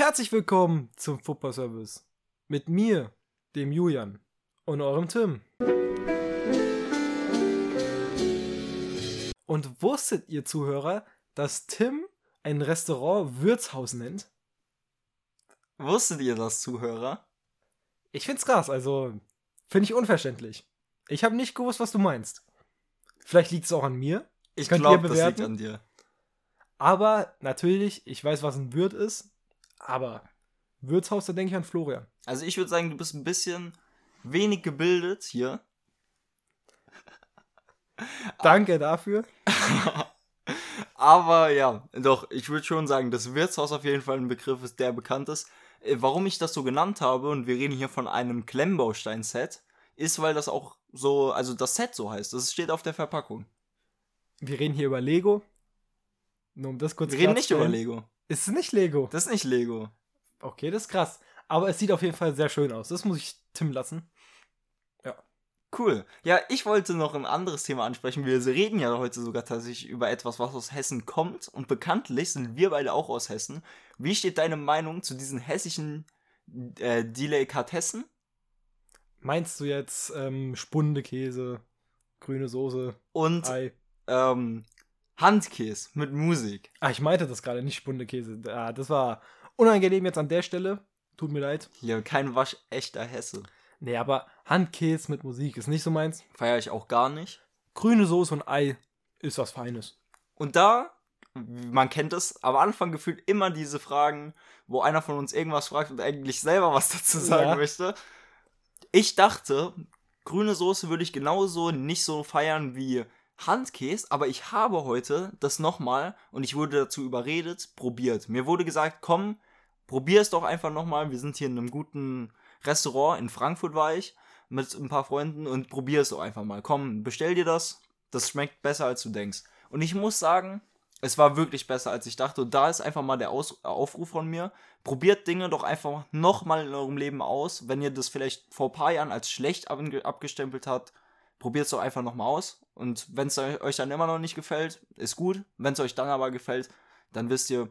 Herzlich willkommen zum Football Service. Mit mir, dem Julian und eurem Tim. Und wusstet ihr Zuhörer, dass Tim ein Restaurant Wirtshaus nennt? Wusstet ihr das, Zuhörer? Ich find's krass, also finde ich unverständlich. Ich habe nicht gewusst, was du meinst. Vielleicht liegt es auch an mir. Ich glaube, das liegt an dir. Aber natürlich, ich weiß, was ein Wirt ist. Aber Wirtshaus, da denke ich an Florian. Also ich würde sagen, du bist ein bisschen wenig gebildet hier. Danke dafür. Aber ja, doch, ich würde schon sagen, dass Wirtshaus auf jeden Fall ein Begriff ist, der bekannt ist. Äh, Warum ich das so genannt habe, und wir reden hier von einem Klemmbaustein-Set, ist, weil das auch so, also das Set so heißt. Das steht auf der Verpackung. Wir reden hier über Lego. Nur um das kurz Wir reden nicht über. Lego. Ist es nicht Lego? Das ist nicht Lego. Okay, das ist krass. Aber es sieht auf jeden Fall sehr schön aus. Das muss ich Tim lassen. Cool. Ja, ich wollte noch ein anderes Thema ansprechen. Wir reden ja heute sogar tatsächlich über etwas, was aus Hessen kommt. Und bekanntlich sind wir beide auch aus Hessen. Wie steht deine Meinung zu diesen hessischen äh, Delikatessen? Meinst du jetzt ähm, Spundekäse, grüne Soße, Und Ei? ähm, Handkäse mit Musik. Ah, ich meinte das gerade, nicht Spundekäse. Ah, das war unangenehm jetzt an der Stelle. Tut mir leid. Hier kein waschechter Hesse. Nee, aber Handkäse mit Musik ist nicht so meins. Feiere ich auch gar nicht. Grüne Soße und Ei ist was Feines. Und da, man kennt es, am Anfang gefühlt immer diese Fragen, wo einer von uns irgendwas fragt und eigentlich selber was dazu sagen Ja. möchte. Ich dachte, grüne Soße würde ich genauso nicht so feiern wie Handkäse, aber ich habe heute das nochmal und ich wurde dazu überredet, probiert. Mir wurde gesagt, komm, probier es doch einfach nochmal. Wir sind hier in einem guten Restaurant, in Frankfurt war ich, mit ein paar Freunden und probier es doch einfach mal. Komm, bestell dir das. Das schmeckt besser, als du denkst. Und ich muss sagen, es war wirklich besser, als ich dachte. Und da ist einfach mal der Aus Aufruf von mir. Probiert Dinge doch einfach nochmal in eurem Leben aus. Wenn ihr das vielleicht vor ein paar Jahren als schlecht abge- abgestempelt habt, probiert es doch einfach nochmal aus. Und wenn es euch dann immer noch nicht gefällt, ist gut. Wenn es euch dann aber gefällt, dann wisst ihr,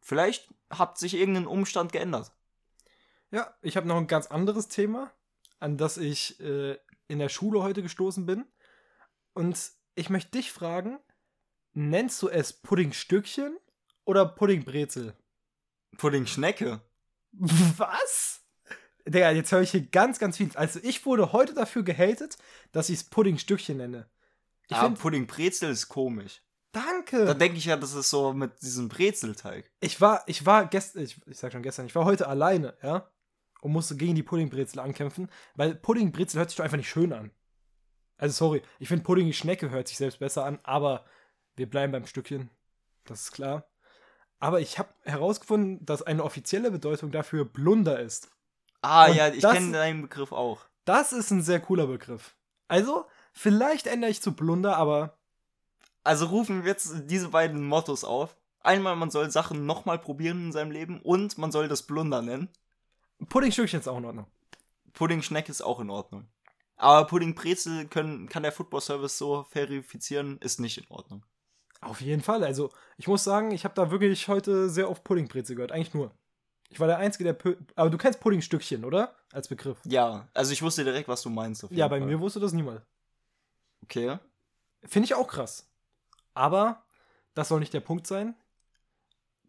vielleicht habt sich irgendein Umstand geändert. Ja, ich habe noch ein ganz anderes Thema, an das ich äh, in der Schule heute gestoßen bin. Und ich möchte dich fragen, nennst du es Puddingstückchen oder Puddingbrezel? Pudding-Schnecke. Was? Digga, jetzt höre ich hier ganz, ganz viel. Also ich wurde heute dafür gehatet, dass ich es Puddingstückchen nenne. Ich Ja, finde, Pudding-Brezel ist komisch. Da danke. denke ich ja, das ist so mit diesem Brezelteig. Ich war, ich war gestern, ich, ich sag schon gestern, ich war heute alleine, ja, und musste gegen die Puddingbrezel ankämpfen, weil Puddingbrezel hört sich doch einfach nicht schön an. Also sorry, ich finde Pudding-Schnecke hört sich selbst besser an, aber wir bleiben beim Stückchen, das ist klar. Aber ich habe herausgefunden, dass eine offizielle Bedeutung dafür Blunder ist. Ah, Und ja, ich kenne deinen Begriff auch. Das ist ein sehr cooler Begriff. Also, vielleicht ändere ich zu Blunder, aber Also rufen wir jetzt diese beiden Mottos auf. Einmal, man soll Sachen nochmal probieren in seinem Leben und man soll das Blunder nennen. Puddingstückchen ist auch in Ordnung. Pudding-Schnecke ist auch in Ordnung. Aber Pudding-Brezel können, kann der Football Service so verifizieren, ist nicht in Ordnung. Auf jeden Fall. Also, ich muss sagen, ich habe da wirklich heute sehr oft Puddingbrezel gehört. Eigentlich nur. Ich war der Einzige, der. Pu Aber du kennst Puddingstückchen, oder? Als Begriff. Ja, also ich wusste direkt, was du meinst. Ja, bei Fall. mir wusste das niemand. Okay. Finde ich auch krass. Aber das soll nicht der Punkt sein.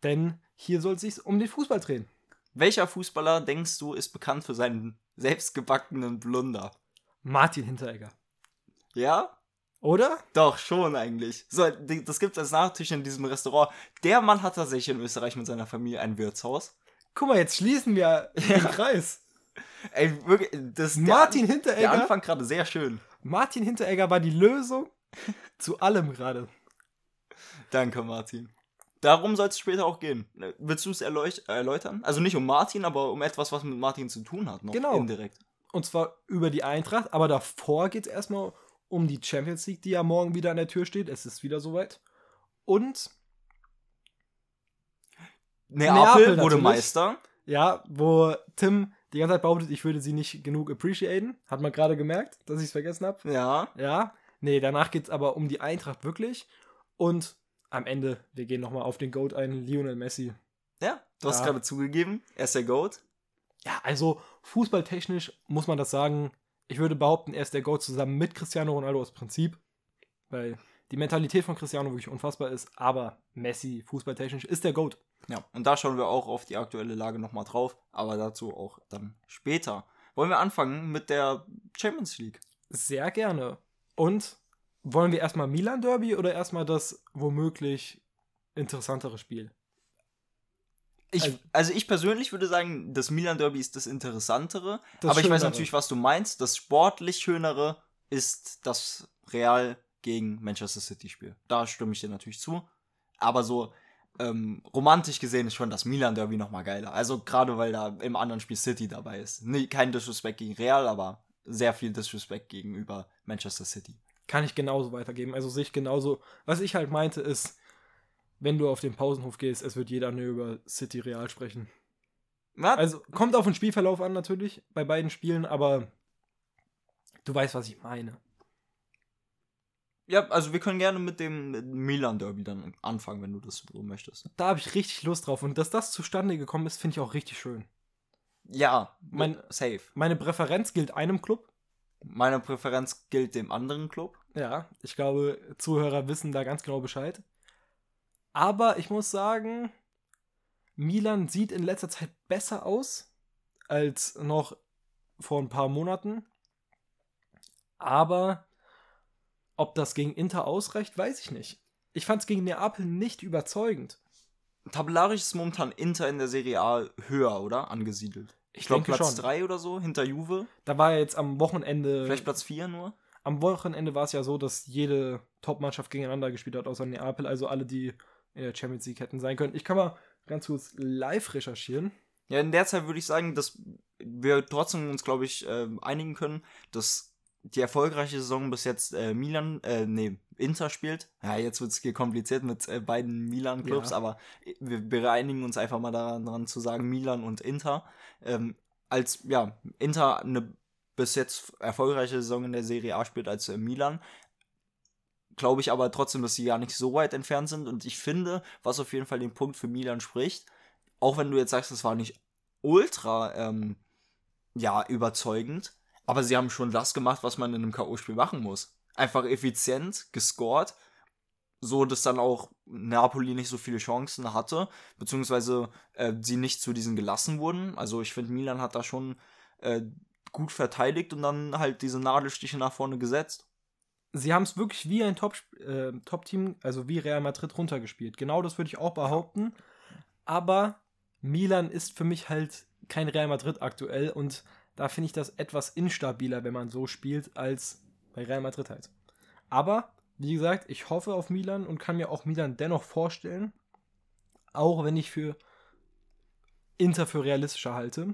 Denn hier soll es sich um den Fußball drehen. Welcher Fußballer, denkst du, ist bekannt für seinen selbstgebackenen Blunder? Martin Hinteregger. Ja? Oder? Doch, schon eigentlich. So, das gibt's als Nachtisch in diesem Restaurant. Der Mann hat tatsächlich in Österreich mit seiner Familie ein Wirtshaus. Guck mal, jetzt schließen wir den Kreis. Ey, wirklich, das Martin der, Hinteregger. der Anfang gerade sehr schön. Martin Hinteregger war die Lösung zu allem gerade. Danke, Martin. Darum soll es später auch gehen. Willst du es erläutern? Also nicht um Martin, aber um etwas, was mit Martin zu tun hat. Noch Genau. Indirekt. Und zwar über die Eintracht. Aber davor geht es erstmal um die Champions League, die ja morgen wieder an der Tür steht. Es ist wieder soweit. Und Neapel, Neapel wurde. Meister. ja, wo Tim die ganze Zeit behauptet, ich würde sie nicht genug appreciaten. Hat man gerade gemerkt, dass ich es vergessen habe. Ja. Ja. Nee, danach geht es aber um die Eintracht wirklich. Und am Ende, wir gehen nochmal auf den Goat ein, Lionel Messi. Ja. Du hast Ja. gerade zugegeben, er ist der GOAT. Ja, also fußballtechnisch muss man das sagen. Ich würde behaupten, er ist der GOAT zusammen mit Cristiano Ronaldo aus Prinzip. Weil die Mentalität von Cristiano wirklich unfassbar ist. Aber Messi, fußballtechnisch, ist der GOAT. Ja, und da schauen wir auch auf die aktuelle Lage nochmal drauf, aber dazu auch dann später. Wollen wir anfangen mit der Champions League? Sehr gerne. Und wollen wir erstmal Milan Derby oder erstmal das womöglich interessantere Spiel? Ich, Also- also, ich persönlich würde sagen, das Milan Derby ist das Interessantere. Das aber ich weiß natürlich, was du meinst. Das sportlich Schönere ist das Real gegen Manchester City Spiel. Da stimme ich dir natürlich zu. Aber so ähm, romantisch gesehen ist schon das Milan Derby nochmal geiler. Also gerade weil da im anderen Spiel City dabei ist. Nee, kein Disrespect gegen Real, aber sehr viel Disrespect gegenüber Manchester City. Kann ich genauso weitergeben. Also sehe ich genauso. Was ich halt meinte ist, wenn du auf den Pausenhof gehst, es wird jeder nur über City Real sprechen. Was? Also kommt auf den Spielverlauf an natürlich bei beiden Spielen, aber du weißt, was ich meine. Ja, also wir können gerne mit dem Milan Derby dann anfangen, wenn du das so möchtest. Da habe ich richtig Lust drauf und dass das zustande gekommen ist, finde ich auch richtig schön. Ja, Mein- safe. Meine Präferenz gilt einem Club. Meine Präferenz gilt dem anderen Club. Ja, ich glaube, Zuhörer wissen da ganz genau Bescheid. Aber ich muss sagen, Milan sieht in letzter Zeit besser aus als noch vor ein paar Monaten. Aber ob das gegen Inter ausreicht, weiß ich nicht. Ich fand es gegen Neapel nicht überzeugend. Tabellarisch ist momentan Inter in der Serie A höher, oder? Angesiedelt. Ich, Ich glaube Platz schon. 3 oder so, hinter Juve. Da war ja jetzt am Wochenende. Vielleicht Platz 4 nur. am Wochenende war es ja so, dass jede Top-Mannschaft gegeneinander gespielt hat, außer Neapel, also alle, die in der Champions League hätten sein können. Ich kann mal ganz kurz live recherchieren. Ja, in der Zeit würde ich sagen, dass wir trotzdem uns, glaube ich, ähm, einigen können, dass die erfolgreiche Saison bis jetzt äh, Milan, äh, nee, Inter spielt. Ja, jetzt wird es hier kompliziert mit äh, beiden Milan-Clubs, Ja. aber wir, wir einigen uns einfach mal daran, daran zu sagen, Milan und Inter. Ähm, als, ja, Inter eine bis jetzt erfolgreiche Saison in der Serie A spielt als äh, Milan. Glaube ich aber trotzdem, dass sie gar nicht so weit entfernt sind. Und ich finde, was auf jeden Fall den Punkt für Milan spricht, auch wenn du jetzt sagst, es war nicht ultra, ähm, ja, überzeugend, aber sie haben schon das gemacht, was man in einem K.O.-Spiel machen muss. Einfach effizient, gescored, so dass dann auch Napoli nicht so viele Chancen hatte, beziehungsweise äh, sie nicht zu diesen gelassen wurden. Also ich finde, Milan hat da schon äh, gut verteidigt und dann halt diese Nadelstiche nach vorne gesetzt. Sie haben es wirklich wie ein Top- äh, Top-Team, also wie Real Madrid runtergespielt. Genau das würde ich auch behaupten. Aber Milan ist für mich halt kein Real Madrid aktuell und da finde ich das etwas instabiler, wenn man so spielt, als bei Real Madrid halt. Aber, wie gesagt, ich hoffe auf Milan und kann mir auch Milan dennoch vorstellen, auch wenn ich für Inter für realistischer halte.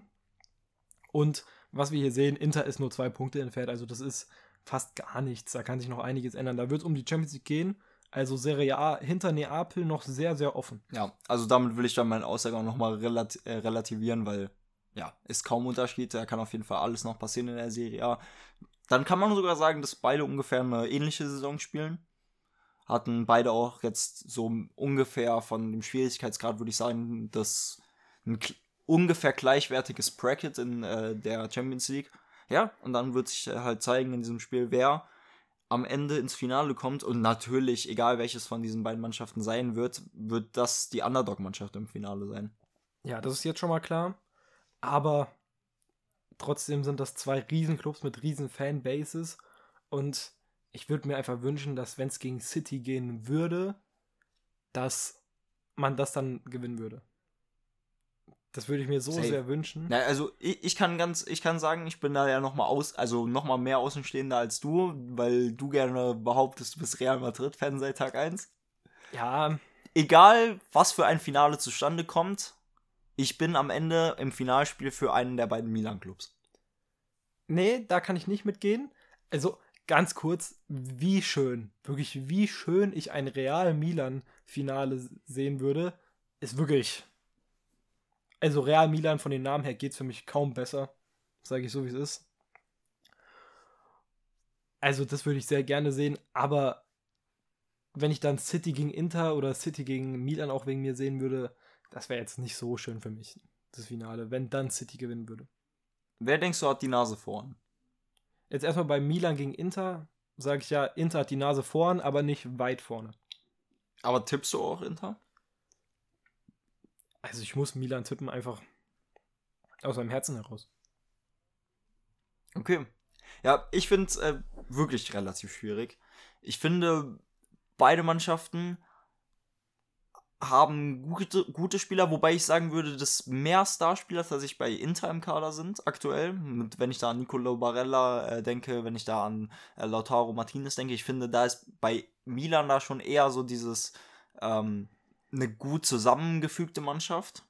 Und was wir hier sehen, Inter ist nur zwei Punkte entfernt, also das ist fast gar nichts. Da kann sich noch einiges ändern. Da wird es um die Champions League gehen. Also Serie A hinter Neapel noch sehr, sehr offen. Ja, also damit will ich dann meine Aussage auch nochmal äh, relativieren, weil ja, ist kaum Unterschied, da kann auf jeden Fall alles noch passieren in der Serie A. Dann kann man sogar sagen, dass beide ungefähr eine ähnliche Saison spielen. Hatten beide auch jetzt so ungefähr von dem Schwierigkeitsgrad, würde ich sagen, das ein ungefähr gleichwertiges Bracket in äh, der Champions League. Ja, und dann wird sich äh, halt zeigen in diesem Spiel, wer am Ende ins Finale kommt. Und natürlich, egal welches von diesen beiden Mannschaften sein wird, wird das die Underdog-Mannschaft im Finale sein. Ja, das ist jetzt schon mal klar. Aber trotzdem sind das zwei Riesenclubs mit riesen Fanbases. Und ich würde mir einfach wünschen, dass wenn es gegen City gehen würde, dass man das dann gewinnen würde. Das würde ich mir so Safe. sehr wünschen. Ja, also ich, ich kann ganz, ich kann sagen, ich bin da ja noch mal aus, also noch mal mehr Außenstehender als du, weil du gerne behauptest, du bist Real Madrid-Fan seit Tag 1. Ja, Egal, was für ein Finale zustande kommt, ich bin am Ende im Finalspiel für einen der beiden Milan-Clubs. Nee, da kann ich nicht mitgehen. Also ganz kurz, wie schön, wirklich wie schön ich ein Real Milan Finale sehen würde, ist wirklich. Also Real Milan von den Namen her geht's für mich kaum besser, sage ich so wie es ist. Also das würde ich sehr gerne sehen, aber wenn ich dann City gegen Inter oder City gegen Milan auch wegen mir sehen würde, das wäre jetzt nicht so schön für mich, das Finale, wenn dann City gewinnen würde. Wer denkst du hat die Nase vorn? Jetzt erstmal bei Milan gegen Inter, sage ich ja, Inter hat die Nase vorn, aber nicht weit vorne. Aber tippst du auch Inter? Also ich muss Milan tippen, einfach aus meinem Herzen heraus. Okay. Ja, ich finde es äh, wirklich relativ schwierig. Ich finde, beide Mannschaften haben gute, gute Spieler, wobei ich sagen würde, dass mehr Starspieler tatsächlich bei Inter im Kader sind aktuell. Und wenn ich da an Nicolo Barella äh, denke, wenn ich da an äh, Lautaro Martinez denke, ich finde, da ist bei Milan da schon eher so dieses ähm, eine gut zusammengefügte Mannschaft.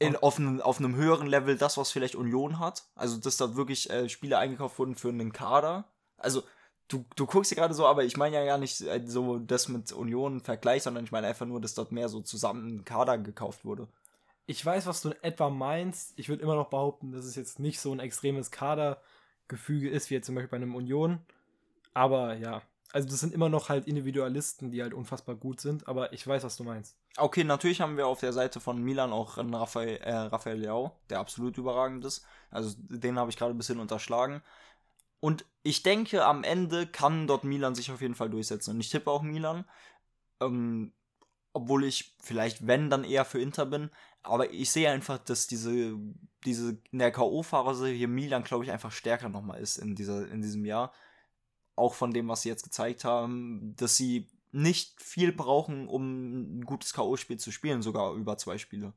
In, auf, einem, auf einem höheren Level das, was vielleicht Union hat. Also, dass da wirklich äh, Spieler eingekauft wurden für einen Kader. Also, du, du guckst hier gerade so, aber ich meine ja gar nicht äh, so das mit Union Vergleich, sondern ich meine einfach nur, dass dort mehr so zusammen ein Kader gekauft wurde. Ich weiß, was du in etwa meinst. Ich würde immer noch behaupten, dass es jetzt nicht so ein extremes Kadergefüge ist, wie jetzt zum Beispiel bei einem Union. Aber ja, also das sind immer noch halt Individualisten, die halt unfassbar gut sind, aber ich weiß, was du meinst. Okay, natürlich haben wir auf der Seite von Milan auch einen Raphael, äh, Raphael Leao, der absolut überragend ist. Also den habe ich gerade ein bisschen unterschlagen. Und ich denke, am Ende kann dort Milan sich auf jeden Fall durchsetzen. Und ich tippe auch Milan. Ähm, obwohl ich vielleicht, wenn, dann eher für Inter bin. Aber ich sehe einfach, dass diese, diese in der K.O.-Phase hier Milan, glaube ich, einfach stärker nochmal ist in, dieser, in diesem Jahr. Auch von dem, was sie jetzt gezeigt haben, dass sie nicht viel brauchen, um ein gutes K.O.-Spiel zu spielen, sogar über zwei Spiele.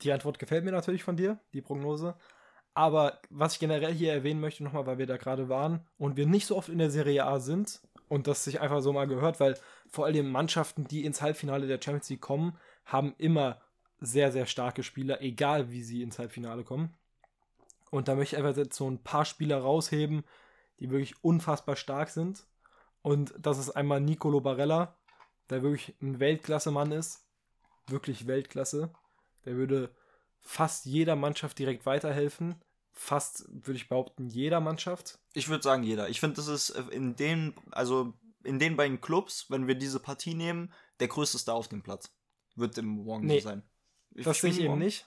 Die Antwort gefällt mir natürlich von dir, die Prognose. Aber was ich generell hier erwähnen möchte, nochmal, weil wir da gerade waren und wir nicht so oft in der Serie A sind und das sich einfach so mal gehört, weil vor allem Mannschaften, die ins Halbfinale der Champions League kommen, haben immer sehr, sehr starke Spieler, egal wie sie ins Halbfinale kommen. Und da möchte ich einfach jetzt so ein paar Spieler rausheben, die wirklich unfassbar stark sind. Und das ist einmal Nicolo Barella, der wirklich ein Weltklasse-Mann ist. Wirklich Weltklasse. Der würde fast jeder Mannschaft direkt weiterhelfen. Fast, würde ich behaupten, jeder Mannschaft. Ich würde sagen, jeder. Ich finde, das ist in den, also in den beiden Clubs, wenn wir diese Partie nehmen, der größte Star auf dem Platz. Wird im Morgen Nee, so sein. Ich Das sehe ich eben nicht.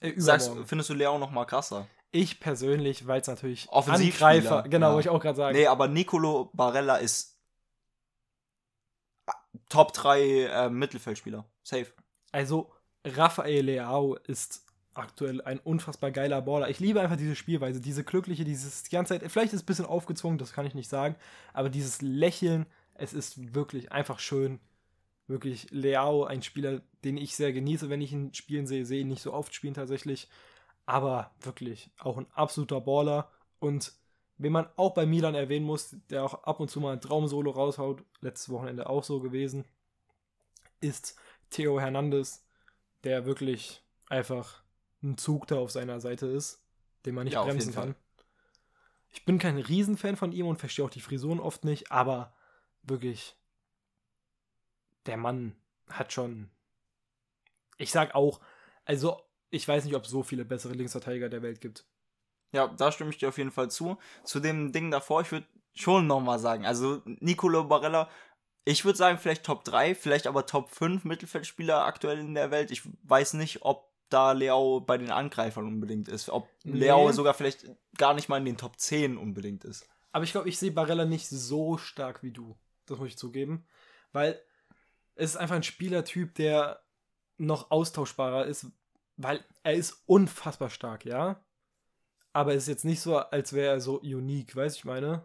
Äh, Sagst, findest du Leao noch mal krasser? Ich persönlich, weil es natürlich Angreifer, genau, ja. wollte ich auch gerade sagen. Nee, aber Nicolo Barella ist Top 3 äh, Mittelfeldspieler. Safe. Also, Rafael Leao ist aktuell ein unfassbar geiler Baller. Ich liebe einfach diese Spielweise, diese glückliche, dieses die ganze Zeit, vielleicht ist es ein bisschen aufgezwungen, das kann ich nicht sagen, aber dieses Lächeln, es ist wirklich einfach schön. Wirklich Leao, ein Spieler, den ich sehr genieße, wenn ich ihn spielen sehe, sehe ihn nicht so oft spielen tatsächlich, aber wirklich auch ein absoluter Baller und wen man auch bei Milan erwähnen muss, der auch ab und zu mal ein Traumsolo raushaut, letztes Wochenende auch so gewesen, ist Theo Hernandez, der wirklich einfach ein Zug da auf seiner Seite ist, den man nicht Ja, bremsen jeden Fall. kann. Ich bin kein Riesenfan von ihm und verstehe auch die Frisuren oft nicht, aber wirklich, der Mann hat schon. Ich sag auch, also ich weiß nicht, ob es so viele bessere Linksverteidiger der Welt gibt. Ja, da stimme ich dir auf jeden Fall zu. Zu dem Ding davor, ich würde schon nochmal sagen, also Nicolo Barella, ich würde sagen, vielleicht Top 3, vielleicht aber Top 5 Mittelfeldspieler aktuell in der Welt. Ich weiß nicht, ob da Leao bei den Angreifern unbedingt ist. Ob Nee. Leao sogar vielleicht gar nicht mal in den Top 10 unbedingt ist. Aber ich glaube, ich sehe Barella nicht so stark wie du. Das muss ich zugeben. Weil es ist einfach ein Spielertyp, der noch austauschbarer ist, weil er ist unfassbar stark, ja. Aber es ist jetzt nicht so, als wäre er so unique, weißt du, ich meine?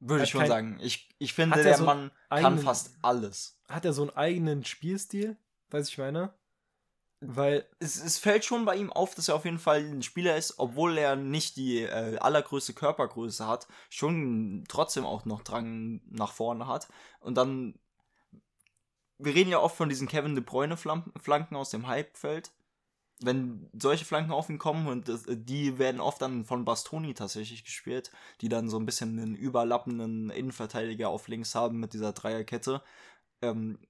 Würde ich schon kein- sagen. Ich, ich finde, er der so Mann kann eigenen- fast alles. Hat er so einen eigenen Spielstil, weißt du, ich meine? Weil, Es, es fällt schon bei ihm auf, dass er auf jeden Fall ein Spieler ist, obwohl er nicht die äh, allergrößte Körpergröße hat, schon trotzdem auch noch Drang nach vorne hat. Und dann, wir reden ja oft von diesen Kevin De Bruyne Flanken aus dem Halbfeld. Wenn solche Flanken auf ihn kommen und das, die werden oft dann von Bastoni tatsächlich gespielt, die dann so ein bisschen einen überlappenden Innenverteidiger auf links haben mit dieser Dreierkette. Ähm,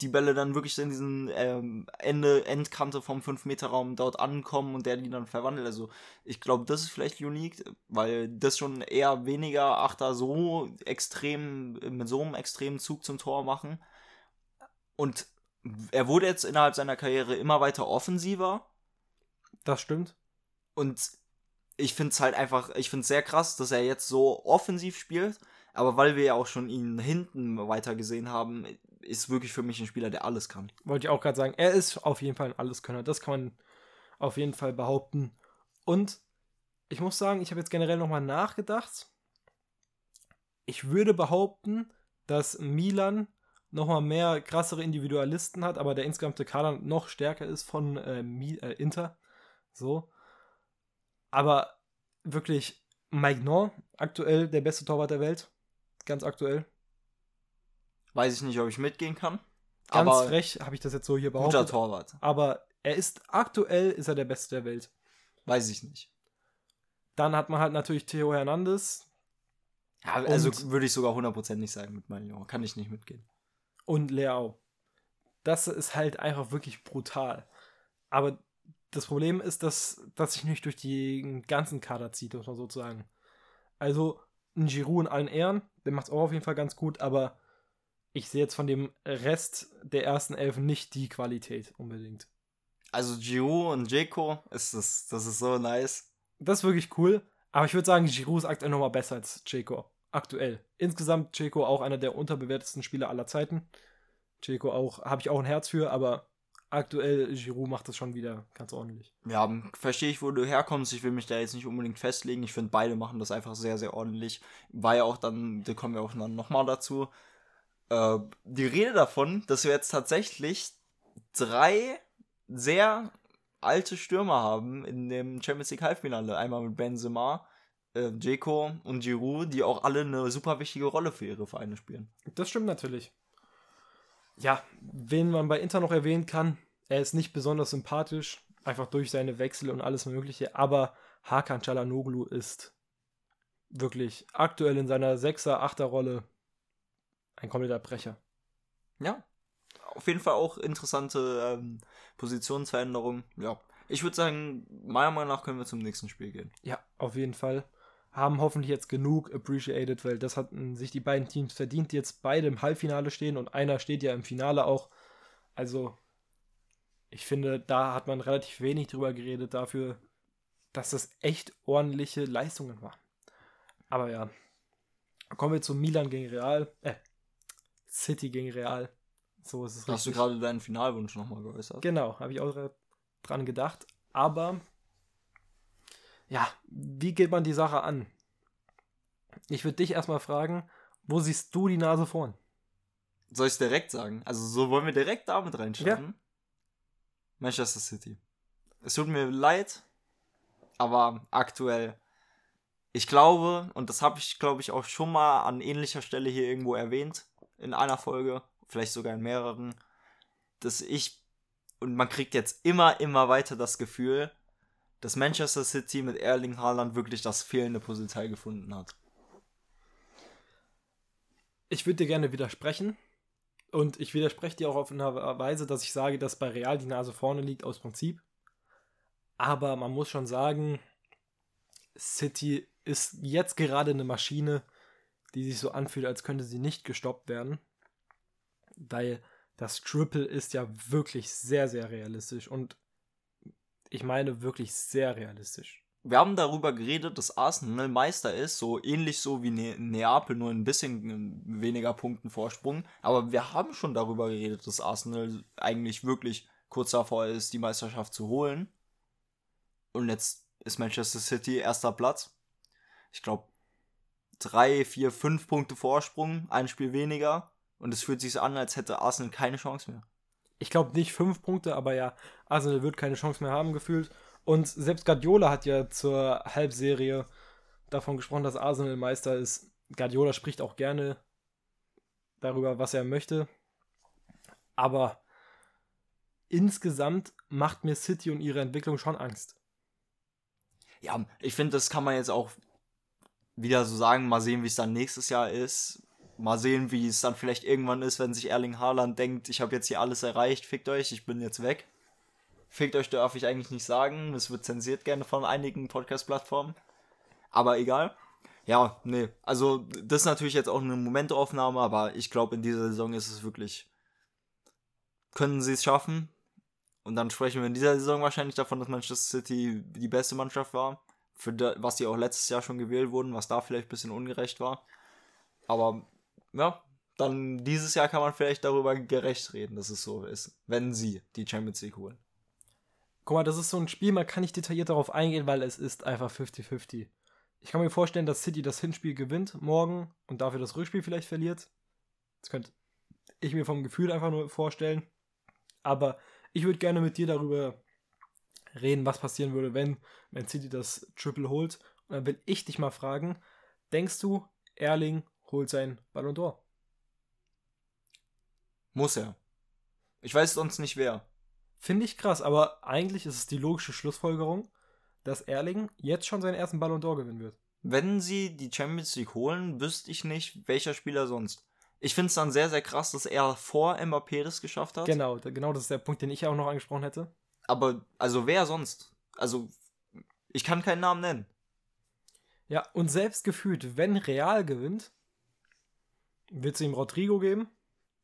die Bälle dann wirklich in diesen ähm, Ende, Endkante vom 5-Meter-Raum dort ankommen und der die dann verwandelt. Also ich glaube, das ist vielleicht unique, weil das schon eher weniger Achter so extrem, mit so einem extremen Zug zum Tor machen. Und er wurde jetzt innerhalb seiner Karriere immer weiter offensiver. Das stimmt. Und ich finde es halt einfach, ich finde es sehr krass, dass er jetzt so offensiv spielt. Aber weil wir ja auch schon ihn hinten weiter gesehen haben, ist wirklich für mich ein Spieler, der alles kann. Wollte ich auch gerade sagen. Er ist auf jeden Fall ein Alleskönner. Das kann man auf jeden Fall behaupten. Und ich muss sagen, ich habe jetzt generell nochmal nachgedacht. Ich würde behaupten, dass Milan nochmal mehr krassere Individualisten hat, aber der insgesamte Kader noch stärker ist von äh, äh, Inter. So. Aber wirklich, Maignan, aktuell der beste Torwart der Welt. Ganz aktuell. Weiß ich nicht, ob ich mitgehen kann. Ganz aber frech habe ich das jetzt so hier behauptet. Guter Torwart. Aber er ist aktuell ist er der Beste der Welt. Weiß ich nicht. Dann hat man halt natürlich Theo Hernandez. Ja, also würde ich sogar hundertprozentig sagen mit Magnon. Kann ich nicht mitgehen. Und Leao. Das ist halt einfach wirklich brutal. Aber das Problem ist, dass das sich nicht durch den ganzen Kader zieht, muss man sozusagen. Also ein Giroud in allen Ehren, der macht es auch auf jeden Fall ganz gut, aber ich sehe jetzt von dem Rest der ersten Elfen nicht die Qualität unbedingt. Also Giroud und Jeko, ist das, das ist so nice. Das ist wirklich cool, aber ich würde sagen, Giroud ist aktuell nochmal besser als Jeko. Aktuell. Insgesamt Jeko auch einer der unterbewertesten Spieler aller Zeiten. Jeko auch, habe ich auch ein Herz für, aber aktuell Giroud macht das schon wieder ganz ordentlich. Ja, verstehe ich, wo du herkommst. Ich will mich da jetzt nicht unbedingt festlegen. Ich finde, beide machen das einfach sehr, sehr ordentlich. War ja auch dann, da kommen wir auch dann nochmal dazu, äh, die Rede davon, dass wir jetzt tatsächlich drei sehr alte Stürmer haben in dem Champions League Halbfinale. Einmal mit Benzema, äh, Jeko und Giroud, die auch alle eine super wichtige Rolle für ihre Vereine spielen. Das stimmt natürlich. Ja, wen man bei Inter noch erwähnen kann, er ist nicht besonders sympathisch, einfach durch seine Wechsel und alles Mögliche, aber Hakan Çalhanoğlu ist wirklich aktuell in seiner 6er, 8er Rolle ein kompletter Brecher. Ja, auf jeden Fall auch interessante ähm, Positionsveränderung. Ja, ich würde sagen, meiner Meinung nach können wir zum nächsten Spiel gehen. Ja, auf jeden Fall. Haben hoffentlich jetzt genug appreciated, weil das hatten sich die beiden Teams verdient, die jetzt beide im Halbfinale stehen und einer steht ja im Finale auch. Also, ich finde, da hat man relativ wenig drüber geredet dafür, dass das echt ordentliche Leistungen waren. Aber ja, kommen wir zu Milan gegen Real. Äh, City gegen Real. So ist es Hast richtig. du gerade deinen Finalwunsch nochmal geäußert? Genau, habe ich auch dran gedacht. Aber ja, wie geht man die Sache an? Ich würde dich erstmal fragen, wo siehst du die Nase vorn? Soll ich es direkt sagen? Also so wollen wir direkt damit reinschauen. Ja. Manchester City. Es tut mir leid, aber aktuell, ich glaube, und das habe ich, glaube ich, auch schon mal an ähnlicher Stelle hier irgendwo erwähnt, in einer Folge, vielleicht sogar in mehreren, dass ich, und man kriegt jetzt immer, immer weiter das Gefühl, dass Manchester City mit Erling Haaland wirklich das fehlende Puzzleteil gefunden hat. Ich würde dir gerne widersprechen. Und ich widerspreche dir auch auf eine Weise, dass ich sage, dass bei Real die Nase vorne liegt aus Prinzip. Aber man muss schon sagen, City ist jetzt gerade eine Maschine, die sich so anfühlt, als könnte sie nicht gestoppt werden. Weil das Triple ist ja wirklich sehr, sehr realistisch und ich meine wirklich sehr realistisch. Wir haben darüber geredet, dass Arsenal Meister ist, so ähnlich so wie ne Neapel, nur ein bisschen weniger Punkten Vorsprung. Aber wir haben schon darüber geredet, dass Arsenal eigentlich wirklich kurz davor ist, die Meisterschaft zu holen. Und jetzt ist Manchester City erster Platz. Ich glaube, drei, vier, fünf Punkte Vorsprung, ein Spiel weniger. Und es fühlt sich so an, als hätte Arsenal keine Chance mehr. Ich glaube nicht fünf Punkte, aber ja, Arsenal wird keine Chance mehr haben gefühlt. Und selbst Guardiola hat ja zur Halbserie davon gesprochen, dass Arsenal Meister ist. Guardiola spricht auch gerne darüber, was er möchte. Aber insgesamt macht mir City und ihre Entwicklung schon Angst. Ja, ich finde, das kann man jetzt auch wieder so sagen, mal sehen, wie es dann nächstes Jahr ist. Mal sehen, wie es dann vielleicht irgendwann ist, wenn sich Erling Haaland denkt, ich habe jetzt hier alles erreicht, fickt euch, ich bin jetzt weg. Fickt euch darf ich eigentlich nicht sagen, es wird zensiert gerne von einigen Podcast-Plattformen. Aber egal. Ja, nee, also das ist natürlich jetzt auch eine Momentaufnahme, aber ich glaube, in dieser Saison ist es wirklich können sie es schaffen. Und dann sprechen wir in dieser Saison wahrscheinlich davon, dass Manchester City die beste Mannschaft war. Für da, was sie auch letztes Jahr schon gewählt wurden, was da vielleicht ein bisschen ungerecht war. Aber ja, dann dieses Jahr kann man vielleicht darüber gerecht reden, dass es so ist, wenn sie die Champions League holen. Guck mal, das ist so ein Spiel, man kann nicht detailliert darauf eingehen, weil es ist einfach 50-50. Ich kann mir vorstellen, dass City das Hinspiel gewinnt morgen und dafür das Rückspiel vielleicht verliert. Das könnte ich mir vom Gefühl einfach nur vorstellen. Aber ich würde gerne mit dir darüber reden, was passieren würde, wenn Man City das Triple holt. Und dann will ich dich mal fragen, denkst du, Erling holt sein Ballon d'Or? Muss er. Ich weiß sonst nicht wer. Finde ich krass, aber eigentlich ist es die logische Schlussfolgerung, dass Erling jetzt schon seinen ersten Ballon d'Or gewinnen wird. Wenn sie die Champions League holen, wüsste ich nicht, welcher Spieler sonst. Ich finde es dann sehr, sehr krass, dass er vor Mbappé das geschafft hat. Genau, genau das ist der Punkt, den ich auch noch angesprochen hätte. Aber, also wer sonst? Also, ich kann keinen Namen nennen. Ja, und selbst gefühlt, wenn Real gewinnt, wird es ihm Rodrigo geben?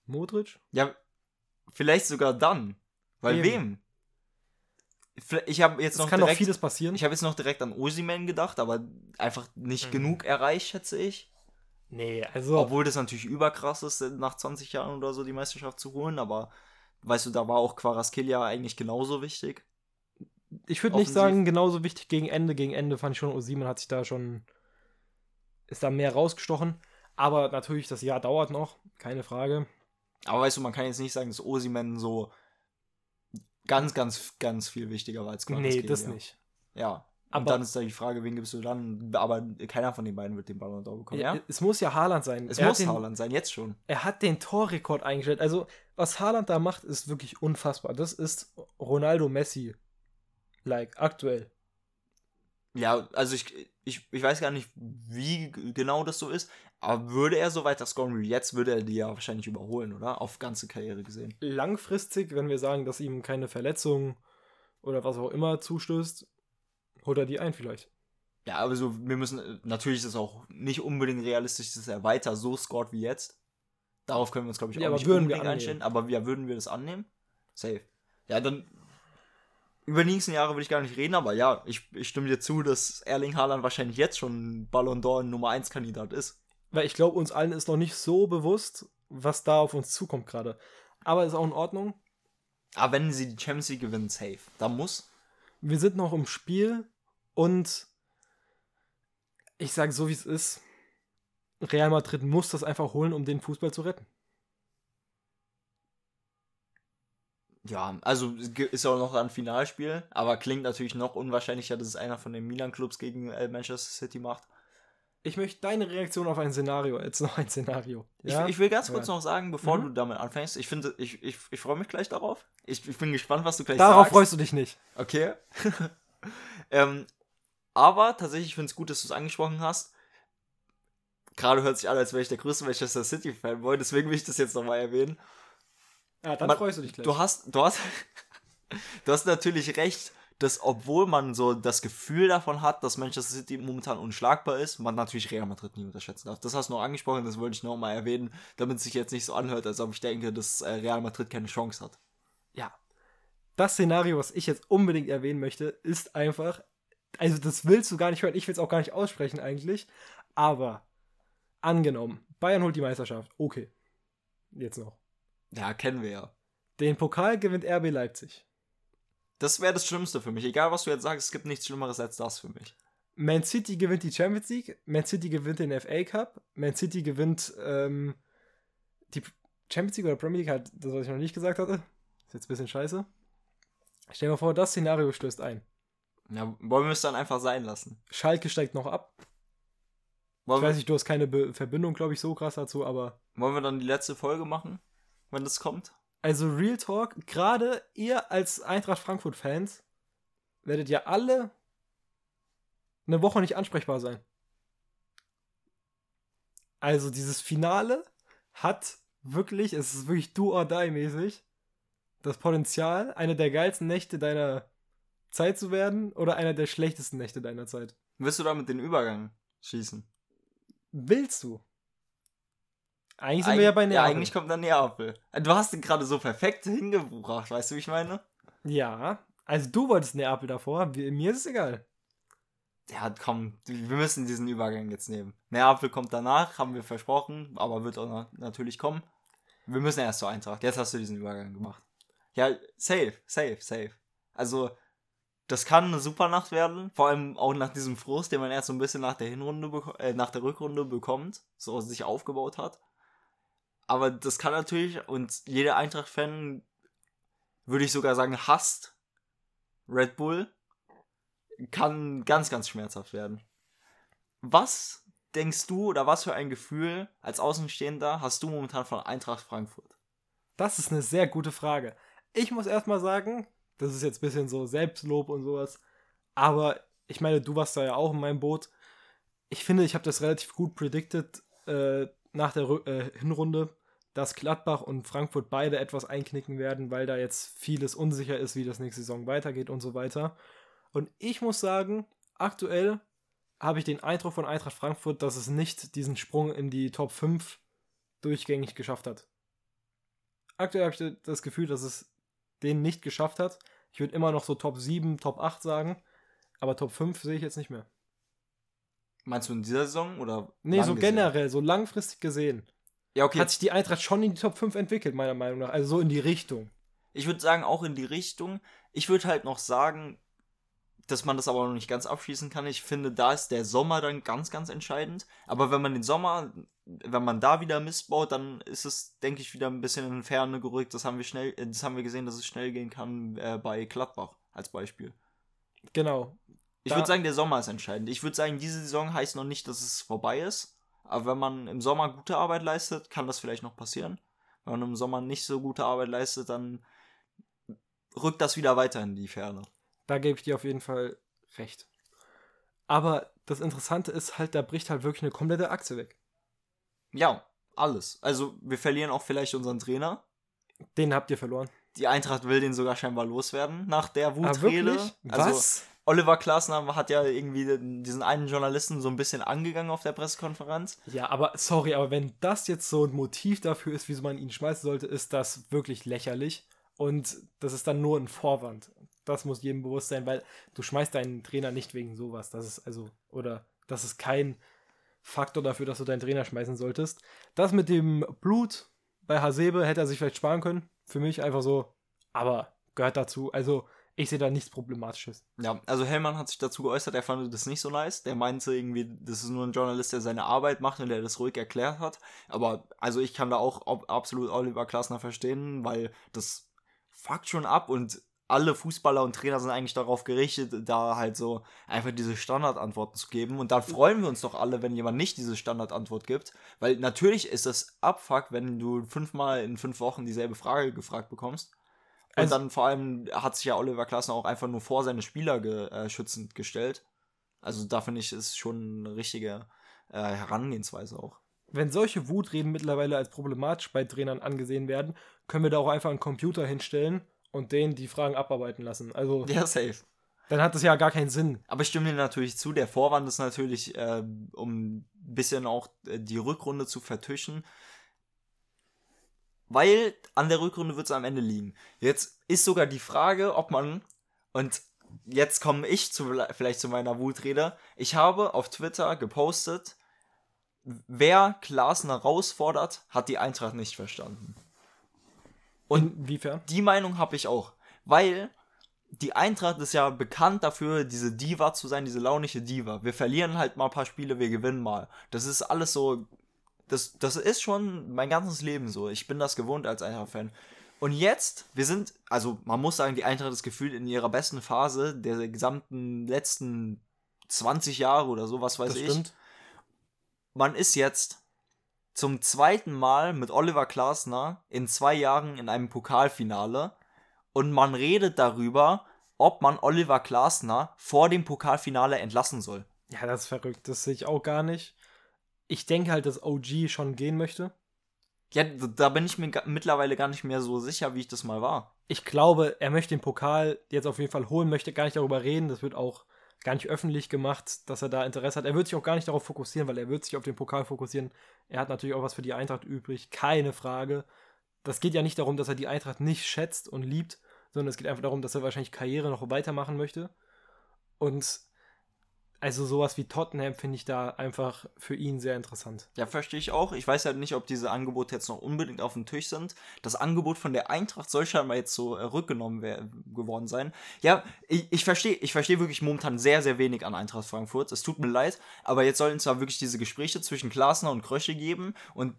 Modric? Ja, vielleicht sogar dann. Weil Eben. wem? Ich habe jetzt Es noch kann noch direkt, vieles passieren. ich habe jetzt noch direkt an Osiman gedacht, aber einfach nicht Mhm. genug erreicht, schätze ich. nee, also. Obwohl das natürlich überkrass ist, nach 20 Jahren oder so die Meisterschaft zu holen, aber weißt du, da war auch Quaraskelia eigentlich genauso wichtig. ich würde nicht sagen, genauso wichtig gegen Ende. Gegen Ende fand ich schon, Osimen hat sich da schon. Ist da mehr rausgestochen. Aber natürlich, das Jahr dauert noch, keine Frage. Aber weißt du, man kann jetzt nicht sagen, dass Osiman so ganz, ganz, ganz viel wichtiger war als Nee, Kvaratskhelia. das nicht. Ja. Aber- Und dann ist da die Frage, wen gibst du dann? Aber keiner von den beiden wird den Ballon d'Or bekommen, ja? Es muss ja Haaland sein. Es Er muss den, Haaland sein, jetzt schon. Er hat den Torrekord eingestellt. Also, was Haaland da macht, ist wirklich unfassbar. Das ist Ronaldo Messi. Like, aktuell. Ja, also ich, ich, ich weiß gar nicht, wie genau das so ist, aber würde er so weiter scoren wie jetzt, würde er die ja wahrscheinlich überholen, oder? Auf ganze Karriere gesehen. Langfristig, wenn wir sagen, dass ihm keine Verletzung oder was auch immer zustößt, holt er die ein vielleicht. Ja, aber so, wir müssen, natürlich ist es auch nicht unbedingt realistisch, dass er weiter so scored wie jetzt. Darauf können wir uns, glaube ich, auch Ja, nicht würden wir einstellen. Aber ja, würden wir das annehmen? Safe. Ja, dann über die nächsten Jahre will ich gar nicht reden, aber ja, ich, ich stimme dir zu, dass Erling Haaland wahrscheinlich jetzt schon Ballon d'Or Nummer 1 Kandidat ist. Weil ich glaube, uns allen ist noch nicht so bewusst, was da auf uns zukommt gerade. Aber ist auch in Ordnung. Aber wenn sie die Champions League gewinnen, safe. Da muss. Wir sind noch im Spiel und ich sage so, wie es ist. Real Madrid muss das einfach holen, um den Fußball zu retten. Ja, also ist auch noch ein Finalspiel, aber klingt natürlich noch unwahrscheinlicher, dass es einer von den Milan-Clubs gegen äh, Manchester City macht. Ich möchte deine Reaktion auf ein Szenario. Jetzt noch ein Szenario. Ja? Ich, ich will ganz kurz Ja. noch sagen, bevor Mhm. du damit anfängst, ich finde, ich, ich, ich freue mich gleich darauf. Ich, ich bin gespannt, was du gleich Darauf sagst. freust du dich nicht. Okay. ähm, aber tatsächlich finde ich es gut, dass du es angesprochen hast. Gerade hört sich an, als wäre ich der größte Manchester City-Fanboy, deswegen will ich das jetzt nochmal erwähnen. Ja, dann Man- freust du dich gleich. Du hast, du hast, du hast natürlich recht, dass obwohl man so das Gefühl davon hat, dass Manchester City momentan unschlagbar ist, man natürlich Real Madrid nie unterschätzen darf. Das hast du noch angesprochen, das wollte ich noch mal erwähnen, damit es sich jetzt nicht so anhört, als ob ich denke, dass äh, Real Madrid keine Chance hat. ja. Das Szenario, was ich jetzt unbedingt erwähnen möchte, ist einfach. Also, das willst du gar nicht hören. Ich will es auch gar nicht aussprechen, eigentlich. Aber, angenommen, Bayern holt die Meisterschaft. Okay. Jetzt noch. Ja, kennen wir ja. Den Pokal gewinnt RB Leipzig. Das wäre das Schlimmste für mich. Egal, was du jetzt sagst, es gibt nichts Schlimmeres als das für mich. Man City gewinnt die Champions League. Man City gewinnt den FA Cup. Man City gewinnt ähm, die Champions League oder Premier League, halt das, was ich noch nicht gesagt hatte. Ist jetzt ein bisschen scheiße. Stell dir mal vor, das Szenario stößt ein. Ja, wollen wir es dann einfach sein lassen? Schalke steigt noch ab. Wollen, Ich weiß nicht, du hast keine Be Verbindung, glaube ich, so krass dazu, aber. wollen wir dann die letzte Folge machen, wenn das kommt? Also, Real Talk, gerade ihr als Eintracht Frankfurt-Fans werdet ja alle eine Woche nicht ansprechbar sein. Also, dieses Finale hat wirklich, es ist wirklich do or die mäßig, das Potenzial, eine der geilsten Nächte deiner Zeit zu werden oder einer der schlechtesten Nächte deiner Zeit. Willst du damit den Übergang schießen? Willst du? Eigentlich sind wir ja bei Ja, Neapel. eigentlich kommt dann Neapel. Du hast den gerade so perfekt hingebracht, weißt du, wie ich meine? Ja, also du wolltest Neapel davor, mir ist es egal. Ja, komm, wir müssen diesen Übergang jetzt nehmen. Neapel kommt danach, haben wir versprochen, aber wird auch na natürlich kommen. Wir müssen erst zur Eintracht. Jetzt hast du diesen Übergang gemacht. Ja, safe, safe, safe. Also, das kann eine super Nacht werden, vor allem auch nach diesem Frust, den man erst so ein bisschen nach der Hinrunde, äh, nach der Rückrunde bekommt, so sich aufgebaut hat. Aber das kann natürlich, und jeder Eintracht-Fan, würde ich sogar sagen, hasst Red Bull, kann ganz, ganz schmerzhaft werden. Was denkst du oder was für ein Gefühl als Außenstehender hast du momentan von Eintracht Frankfurt? Das ist eine sehr gute Frage. Ich muss erstmal sagen, das ist jetzt ein bisschen so Selbstlob und sowas, aber ich meine, du warst da ja auch in meinem Boot. Ich finde, ich habe das relativ gut predicted äh, nach der Rü äh, Hinrunde, dass Gladbach und Frankfurt beide etwas einknicken werden, weil da jetzt vieles unsicher ist, wie das nächste Saison weitergeht und so weiter. Und ich muss sagen, aktuell habe ich den Eindruck von Eintracht Frankfurt, dass es nicht diesen Sprung in die Top 5 durchgängig geschafft hat. Aktuell habe ich das Gefühl, dass es den nicht geschafft hat. Ich würde immer noch so Top 7, Top 8 sagen, aber Top 5 sehe ich jetzt nicht mehr. Meinst du in dieser Saison oder? Nee, so gesehen? generell, so langfristig gesehen, Ja, okay. hat sich die Eintracht schon in die Top 5 entwickelt, meiner Meinung nach. Also so in die Richtung. Ich würde sagen, auch in die Richtung. Ich würde halt noch sagen, dass man das aber noch nicht ganz abschließen kann. Ich finde, da ist der Sommer dann ganz, ganz entscheidend. Aber wenn man den Sommer, wenn man da wieder missbaut, dann ist es, denke ich, wieder ein bisschen in Ferne gerückt. Das haben wir schnell, das haben wir gesehen, dass es schnell gehen kann äh, bei Gladbach als Beispiel. Genau. Ich würde sagen, der Sommer ist entscheidend. Ich würde sagen, diese Saison heißt noch nicht, dass es vorbei ist. Aber wenn man im Sommer gute Arbeit leistet, kann das vielleicht noch passieren. Wenn man im Sommer nicht so gute Arbeit leistet, dann rückt das wieder weiter in die Ferne. Da gebe ich dir auf jeden Fall recht. Aber das Interessante ist halt, da bricht halt wirklich eine komplette Achse weg. Ja, alles. Also wir verlieren auch vielleicht unseren Trainer. Den habt ihr verloren. Die Eintracht will den sogar scheinbar loswerden nach der Ah, Wutrede. wirklich? Also Was? Oliver Glasner hat ja irgendwie diesen einen Journalisten so ein bisschen angegangen auf der Pressekonferenz. Ja, aber sorry, aber wenn das jetzt so ein Motiv dafür ist, wieso man ihn schmeißen sollte, ist das wirklich lächerlich. Und das ist dann nur ein Vorwand. Das muss jedem bewusst sein, weil du schmeißt deinen Trainer nicht wegen sowas. Das ist also, oder das ist kein Faktor dafür, dass du deinen Trainer schmeißen solltest. Das mit dem Blut bei Hasebe hätte er sich vielleicht sparen können. Für mich einfach so, aber gehört dazu. Also, ich sehe da nichts Problematisches. Ja, also Hellmann hat sich dazu geäußert, er fand das nicht so nice. Der meinte irgendwie, das ist nur ein Journalist, der seine Arbeit macht und der das ruhig erklärt hat. Aber also ich kann da auch absolut Oliver Glasner verstehen, weil das fuckt schon ab und alle Fußballer und Trainer sind eigentlich darauf gerichtet, da halt so einfach diese Standardantworten zu geben. Und dann freuen wir uns doch alle, wenn jemand nicht diese Standardantwort gibt. Weil natürlich ist das Abfuck, wenn du fünfmal in fünf Wochen dieselbe Frage gefragt bekommst. Und Also- dann vor allem hat sich ja Oliver Glasner auch einfach nur vor seine Spieler ge äh, schützend gestellt. Also da finde ich, ist schon eine richtige äh, Herangehensweise auch. wenn solche Wutreden mittlerweile als problematisch bei Trainern angesehen werden, können wir da auch einfach einen Computer hinstellen und den die Fragen abarbeiten lassen. Also Ja, safe. dann hat das ja gar keinen Sinn. Aber ich stimme dir natürlich zu, der Vorwand ist natürlich, äh, um ein bisschen auch äh, die Rückrunde zu vertischen. Weil an der Rückrunde wird es am Ende liegen. Jetzt ist sogar die Frage, ob man, und jetzt komme ich zu, vielleicht zu meiner Wutrede, ich habe auf Twitter gepostet, wer Klaassen herausfordert, hat die Eintracht nicht verstanden. Und Inwiefern? die Meinung habe ich auch. Weil die Eintracht ist ja bekannt dafür, diese Diva zu sein, diese launische Diva. Wir verlieren halt mal ein paar Spiele, wir gewinnen mal. Das ist alles so. Das, das ist schon mein ganzes Leben so. Ich bin das gewohnt als Eintracht-Fan. Und jetzt, wir sind, also man muss sagen, die Eintracht ist gefühlt in ihrer besten Phase der gesamten letzten 20 Jahre oder so, was weiß Das ich stimmt. man ist jetzt zum zweiten Mal mit Oliver Glasner in zwei Jahren in einem Pokalfinale und man redet darüber, ob man Oliver Glasner vor dem Pokalfinale entlassen soll. Ja, das ist verrückt. Das sehe ich auch gar nicht. Ich denke halt, dass OG schon gehen möchte. Ja, da bin ich mir mittlerweile gar nicht mehr so sicher, wie ich das mal war. Ich glaube, er möchte den Pokal jetzt auf jeden Fall holen, möchte gar nicht darüber reden. Das wird auch gar nicht öffentlich gemacht, dass er da Interesse hat. Er wird sich auch gar nicht darauf fokussieren, weil er wird sich auf den Pokal fokussieren. Er hat natürlich auch was für die Eintracht übrig, keine Frage. Das geht ja nicht darum, dass er die Eintracht nicht schätzt und liebt, sondern es geht einfach darum, dass er wahrscheinlich Karriere noch weitermachen möchte. Und also sowas wie Tottenham finde ich da einfach für ihn sehr interessant. Ja, verstehe ich auch. Ich weiß halt nicht, ob diese Angebote jetzt noch unbedingt auf dem Tisch sind. Das Angebot von der Eintracht soll scheinbar jetzt so äh, rückgenommen geworden sein. Ja, ich, ich verstehe ich versteh wirklich momentan sehr, sehr wenig an Eintracht Frankfurt. Es tut mir leid, aber jetzt sollen da wirklich diese Gespräche zwischen Klasner und Krösche geben und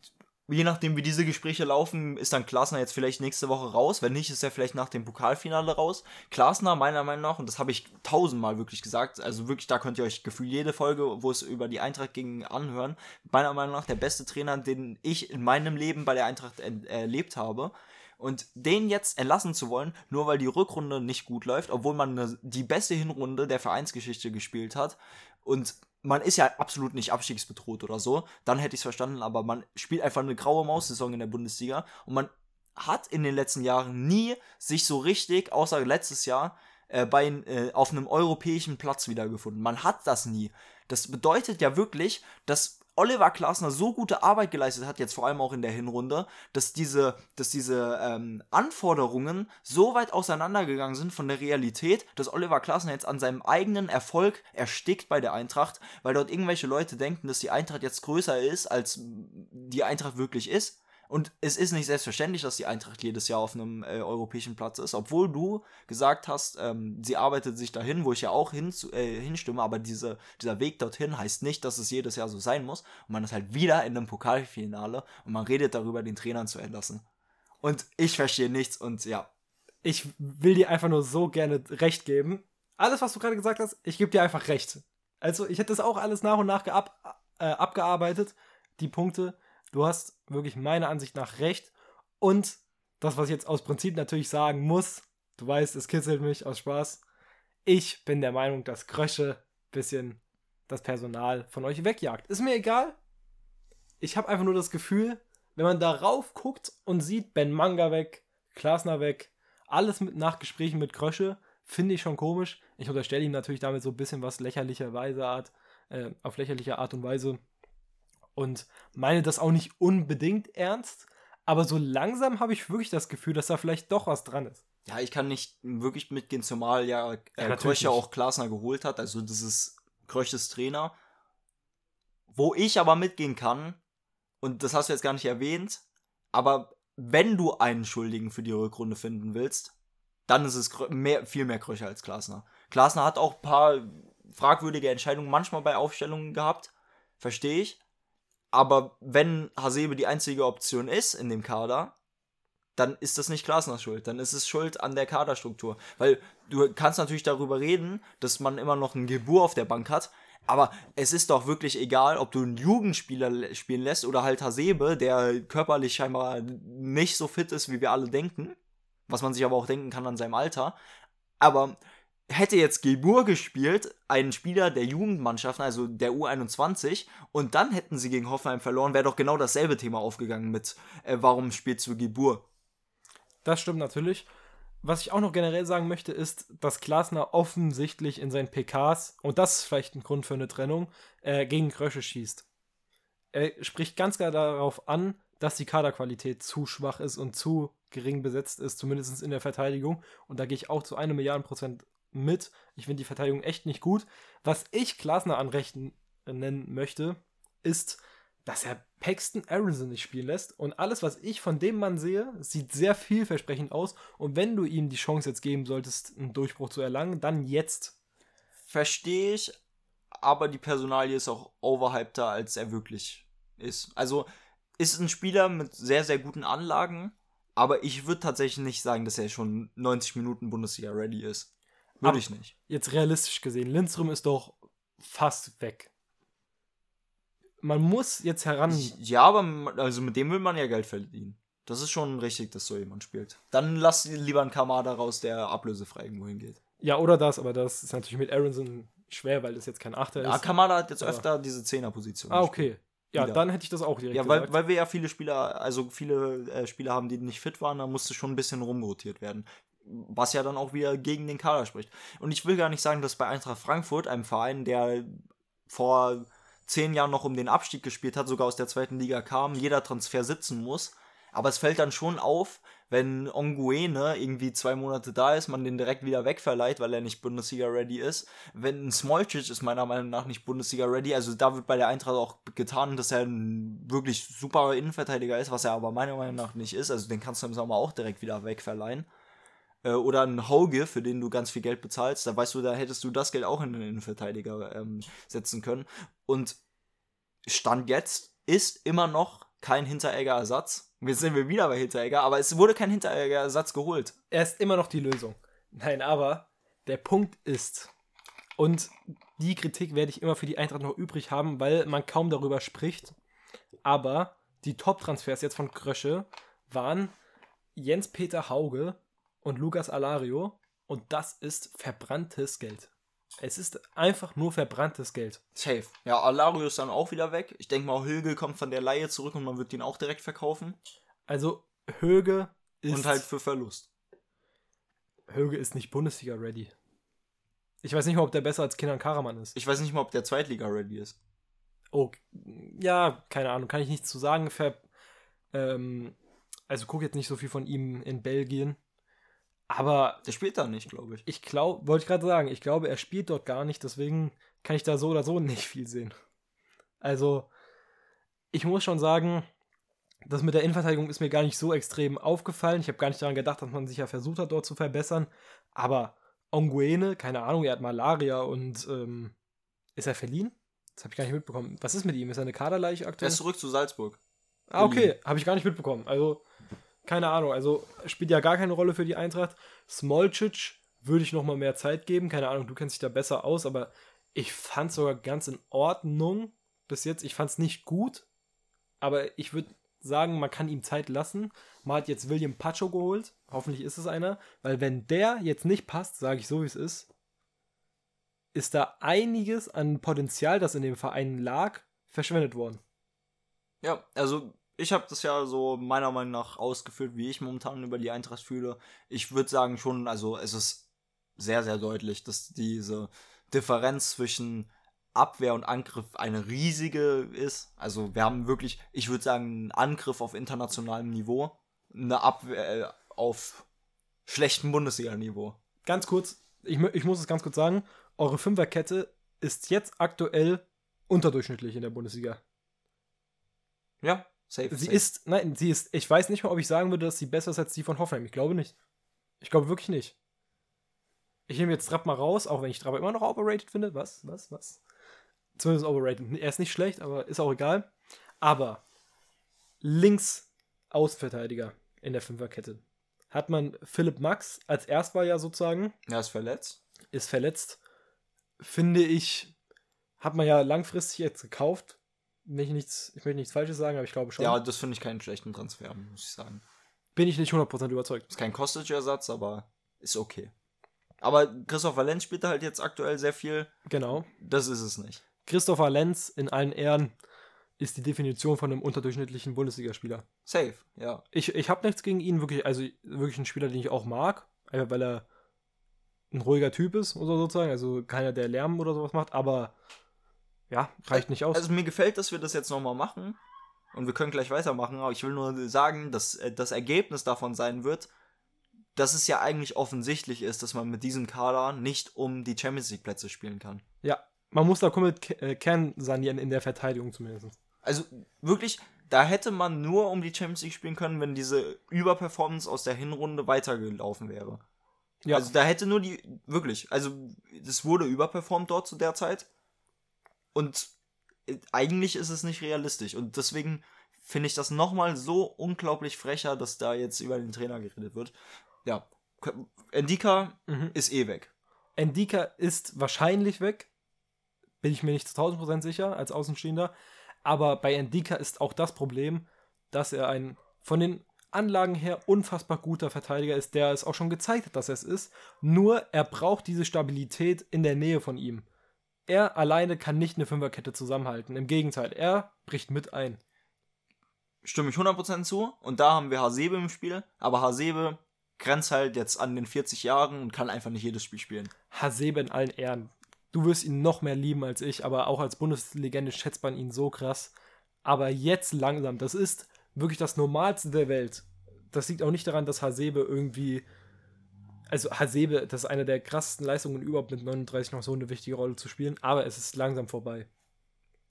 je nachdem, wie diese Gespräche laufen, ist dann Klasner jetzt vielleicht nächste Woche raus. Wenn nicht, ist er vielleicht nach dem Pokalfinale raus. Klasner, meiner Meinung nach, und das habe ich tausendmal wirklich gesagt, also wirklich, da könnt ihr euch gefühlt jede Folge, wo es über die Eintracht ging, anhören. Meiner Meinung nach der beste Trainer, den ich in meinem Leben bei der Eintracht erlebt habe. Und den jetzt entlassen zu wollen, nur weil die Rückrunde nicht gut läuft, obwohl man die beste Hinrunde der Vereinsgeschichte gespielt hat und man ist ja absolut nicht abstiegsbedroht oder so, dann hätte ich es verstanden, aber man spielt einfach eine graue Maus-Saison in der Bundesliga und man hat in den letzten Jahren nie sich so richtig, außer letztes Jahr, äh, bei, äh, auf einem europäischen Platz wiedergefunden. Man hat das nie. Das bedeutet ja wirklich, dass Oliver Glasner so gute Arbeit geleistet hat, jetzt vor allem auch in der Hinrunde, dass diese, dass diese ähm, Anforderungen so weit auseinandergegangen sind von der Realität, dass Oliver Glasner jetzt an seinem eigenen Erfolg erstickt bei der Eintracht, weil dort irgendwelche Leute denken, dass die Eintracht jetzt größer ist, als die Eintracht wirklich ist. Und es ist nicht selbstverständlich, dass die Eintracht jedes Jahr auf einem äh, europäischen Platz ist, obwohl du gesagt hast, ähm, sie arbeitet sich dahin, wo ich ja auch hin, äh, hinstimme, aber diese, dieser Weg dorthin heißt nicht, dass es jedes Jahr so sein muss. Und man ist halt wieder in einem Pokalfinale und man redet darüber, den Trainern zu entlassen. Und ich verstehe nichts und ja. Ich will dir einfach nur so gerne recht geben. Alles, was du gerade gesagt hast, ich gebe dir einfach recht. Also, ich hätte das auch alles nach und nach äh, abgearbeitet, die Punkte du hast wirklich meiner Ansicht nach recht. Und das, was ich jetzt aus Prinzip natürlich sagen muss, du weißt, es kitzelt mich aus Spaß. Ich bin der Meinung, dass Krösche ein bisschen das Personal von euch wegjagt. Ist mir egal. Ich habe einfach nur das Gefühl, wenn man darauf guckt und sieht, Ben Manga weg, Klasner weg, alles mit nach Gesprächen mit Krösche, finde ich schon komisch. Ich unterstelle ihm natürlich damit so ein bisschen was lächerlicher Weise Art, äh, auf lächerliche Art und Weise und meine das auch nicht unbedingt ernst, aber so langsam habe ich wirklich das Gefühl, dass da vielleicht doch was dran ist. Ja, ich kann nicht wirklich mitgehen, zumal ja, äh, ja Kröcher auch Klasner geholt hat, also das ist Kröches Trainer. Wo ich aber mitgehen kann, und das hast du jetzt gar nicht erwähnt, aber wenn du einen Schuldigen für die Rückrunde finden willst, dann ist es mehr, viel mehr Kröcher als Klasner. Klasner hat auch ein paar fragwürdige Entscheidungen manchmal bei Aufstellungen gehabt, verstehe ich. Aber wenn Hasebe die einzige Option ist in dem Kader, dann ist das nicht Glasners Schuld. Dann ist es Schuld an der Kaderstruktur. Weil du kannst natürlich darüber reden, dass man immer noch einen Gebur auf der Bank hat. Aber es ist doch wirklich egal, ob du einen Jugendspieler spielen lässt oder halt Hasebe, der körperlich scheinbar nicht so fit ist, wie wir alle denken. Was man sich aber auch denken kann an seinem Alter. Aber hätte jetzt Gilbur gespielt, ein Spieler der Jugendmannschaften, also der U21, und dann hätten sie gegen Hoffenheim verloren, wäre doch genau dasselbe Thema aufgegangen mit, äh, warum spielst du Gilbur? Das stimmt natürlich. Was ich auch noch generell sagen möchte, ist, dass Glasner offensichtlich in seinen PKs, und das ist vielleicht ein Grund für eine Trennung, äh, gegen Krösche schießt. Er spricht ganz klar darauf an, dass die Kaderqualität zu schwach ist und zu gering besetzt ist, zumindest in der Verteidigung. Und da gehe ich auch zu einem Milliarden Prozent mit. Ich finde die Verteidigung echt nicht gut. Was ich Glasner anrechten nennen möchte, ist, dass er Paxton Aronson nicht spielen lässt. Und alles, was ich von dem Mann sehe, sieht sehr vielversprechend aus. Und wenn du ihm die Chance jetzt geben solltest, einen Durchbruch zu erlangen, dann jetzt. Verstehe ich, aber die Personalie ist auch overhypter, als er wirklich ist. Also ist ein Spieler mit sehr, sehr guten Anlagen, aber ich würde tatsächlich nicht sagen, dass er schon 90 Minuten Bundesliga ready ist. Würde ich nicht. Jetzt realistisch gesehen, Lindström ist doch fast weg. Man muss jetzt heran. Ja, aber also mit dem will man ja Geld verdienen. Das ist schon richtig, dass so jemand spielt. Dann lass lieber einen Kamada raus, der ablösefrei irgendwo hingeht. Ja, oder das, aber das ist natürlich mit Aronson schwer, weil das jetzt kein Achter ja, ist. Ja, Kamada hat jetzt aber öfter diese Zehnerposition. Ah, okay. Ja, wieder. dann hätte ich das auch direkt Ja, weil, weil wir ja viele Spieler, also viele äh, Spieler haben, die nicht fit waren, da musste schon ein bisschen rumrotiert werden. Was ja dann auch wieder gegen den Kader spricht. Und ich will gar nicht sagen, dass bei Eintracht Frankfurt, einem Verein, der vor zehn Jahren noch um den Abstieg gespielt hat, sogar aus der zweiten Liga kam, jeder Transfer sitzen muss. Aber es fällt dann schon auf, wenn Onguene irgendwie zwei Monate da ist, man den direkt wieder wegverleiht, weil er nicht Bundesliga-ready ist. Wenn ein Smolcic ist meiner Meinung nach nicht Bundesliga-ready, also da wird bei der Eintracht auch getan, dass er ein wirklich super Innenverteidiger ist, was er aber meiner Meinung nach nicht ist. Also den kannst du im Sommer auch direkt wieder wegverleihen. Äh, oder ein Hauge, für den du ganz viel Geld bezahlst, da weißt du, da hättest du das Geld auch in den Innenverteidiger ähm, setzen können. Und Stand jetzt ist immer noch kein Hinteregger-Ersatz Jetzt sind wir wieder bei Hinteregger, aber es wurde kein Hinteregger-Ersatz geholt. Er ist immer noch die Lösung. Nein, aber der Punkt ist, und die Kritik werde ich immer für die Eintracht noch übrig haben, weil man kaum darüber spricht, aber die Top-Transfers jetzt von Krösche waren Jens-Peter Hauge und Lukas Alario und das ist verbranntes Geld. Es ist einfach nur verbranntes Geld. Safe. Ja, Alario ist dann auch wieder weg. Ich denke mal, Höge kommt von der Laie zurück und man wird ihn auch direkt verkaufen. Also, Höge ist. Und halt für Verlust. Höge ist nicht Bundesliga-ready. Ich weiß nicht mal, ob der besser als Kinan Karaman ist. Ich weiß nicht mal, ob der Zweitliga-ready ist. Oh, ja, keine Ahnung, kann ich nichts zu sagen. Ver ähm, also guck jetzt nicht so viel von ihm in Belgien. Aber. Der spielt da nicht, glaube ich. Ich glaube, wollte ich gerade sagen, ich glaube, er spielt dort gar nicht, deswegen kann ich da so oder so nicht viel sehen. Also, ich muss schon sagen, das mit der Innenverteidigung ist mir gar nicht so extrem aufgefallen. Ich habe gar nicht daran gedacht, dass man sich ja versucht hat, dort zu verbessern. Aber Onguene, keine Ahnung, er hat Malaria und ähm, ist er verliehen? Das habe ich gar nicht mitbekommen. Was ist mit ihm? Ist er eine Kaderleiche aktuell? Er ist zurück zu Salzburg. Ah, okay, habe ich gar nicht mitbekommen. Also, keine Ahnung, also spielt ja gar keine Rolle für die Eintracht. Smolcic würde ich noch mal mehr Zeit geben. Keine Ahnung, du kennst dich da besser aus, aber ich fand es sogar ganz in Ordnung bis jetzt. Ich fand es nicht gut, aber ich würde sagen, man kann ihm Zeit lassen. Man hat jetzt William Pacho geholt. Hoffentlich ist es einer, weil wenn der jetzt nicht passt, sage ich so wie es ist, ist da einiges an Potenzial, das in dem Verein lag, verschwendet worden. Ja, also ich habe das ja so meiner Meinung nach ausgeführt, wie ich momentan über die Eintracht fühle. Ich würde sagen schon, also es ist sehr, sehr deutlich, dass diese Differenz zwischen Abwehr und Angriff eine riesige ist. Also wir haben wirklich, ich würde sagen, einen Angriff auf internationalem Niveau, eine Abwehr äh, auf schlechtem Bundesliga-Niveau. Ganz kurz, ich, ich muss es ganz kurz sagen, eure Fünferkette ist jetzt aktuell unterdurchschnittlich in der Bundesliga. Ja, Safe, sie safe. ist, nein, sie ist, ich weiß nicht mal, ob ich sagen würde, dass sie besser ist als die von Hoffenheim. Ich glaube nicht. Ich glaube wirklich nicht. Ich nehme jetzt Trapp mal raus, auch wenn ich Trapp immer noch overrated finde. Was, was, was? Zumindest overrated. Er ist nicht schlecht, aber ist auch egal. Aber links Außenverteidiger in der Fünferkette hat man Philipp Max als Erstwahl ja sozusagen. Er ist verletzt. Ist verletzt. Finde ich, hat man ja langfristig jetzt gekauft ich, nichts, ich möchte nichts Falsches sagen, aber ich glaube schon. Ja, das finde ich keinen schlechten Transfer, muss ich sagen. Bin ich nicht 100% überzeugt. Ist kein Kostic-Ersatz, aber ist okay. Aber Christopher Lenz spielt halt jetzt aktuell sehr viel. Genau. Das ist es nicht. Christopher Lenz in allen Ehren ist die Definition von einem unterdurchschnittlichen Bundesligaspieler. Safe, ja. Ich, ich habe nichts gegen ihn, wirklich, also wirklich ein Spieler, den ich auch mag, einfach weil er ein ruhiger Typ ist oder sozusagen, also keiner, der Lärm oder sowas macht, aber ja, reicht nicht aus. Also mir gefällt, dass wir das jetzt nochmal machen. Und wir können gleich weitermachen, aber ich will nur sagen, dass äh, das Ergebnis davon sein wird, dass es ja eigentlich offensichtlich ist, dass man mit diesem Kader nicht um die Champions League Plätze spielen kann. Ja, man muss da komplett äh, Kern sanieren in der Verteidigung zumindest. Also wirklich, da hätte man nur um die Champions League spielen können, wenn diese Überperformance aus der Hinrunde weitergelaufen wäre. Ja. Also da hätte nur die, wirklich, also es wurde überperformt dort zu der Zeit. Und äh, eigentlich ist es nicht realistisch. Und deswegen finde ich das nochmal so unglaublich frecher, dass da jetzt über den Trainer geredet wird. Ja, Endika mhm. ist eh weg. Endika ist wahrscheinlich weg. Bin ich mir nicht zu 1000% sicher als Außenstehender. Aber bei Endika ist auch das Problem, dass er ein von den Anlagen her unfassbar guter Verteidiger ist, der es auch schon gezeigt hat, dass er es ist. Nur er braucht diese Stabilität in der Nähe von ihm er alleine kann nicht eine Fünferkette zusammenhalten. Im Gegenteil, er bricht mit ein. Stimme ich 100% zu. Und da haben wir Hasebe im Spiel. Aber Hasebe grenzt halt jetzt an den 40 Jahren und kann einfach nicht jedes Spiel spielen. Hasebe in allen Ehren. Du wirst ihn noch mehr lieben als ich, aber auch als Bundeslegende schätzt man ihn so krass. Aber jetzt langsam, das ist wirklich das Normalste der Welt. Das liegt auch nicht daran, dass Hasebe irgendwie. Also Hasebe, das ist eine der krassesten Leistungen überhaupt mit 39 noch so eine wichtige Rolle zu spielen, aber es ist langsam vorbei.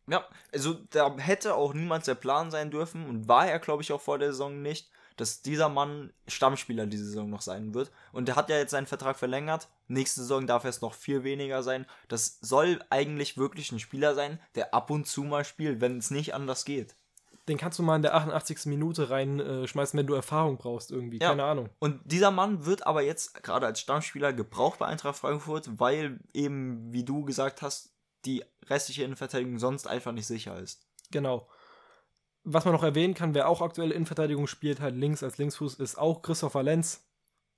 Ja, also da hätte auch niemals der Plan sein dürfen und war er, glaube ich, auch vor der Saison nicht, dass dieser Mann Stammspieler diese Saison noch sein wird. Und der hat ja jetzt seinen Vertrag verlängert. Nächste Saison darf es noch viel weniger sein. Das soll eigentlich wirklich ein Spieler sein, der ab und zu mal spielt, wenn es nicht anders geht. Den kannst du mal in der 88. Minute reinschmeißen, äh, wenn du Erfahrung brauchst irgendwie. Ja. Keine Ahnung. Und dieser Mann wird aber jetzt gerade als Stammspieler gebraucht bei Eintracht Frankfurt, weil eben, wie du gesagt hast, die restliche Innenverteidigung sonst einfach nicht sicher ist. Genau. Was man noch erwähnen kann, wer auch aktuell Innenverteidigung spielt, halt links als Linksfuß, ist auch Christopher Lenz.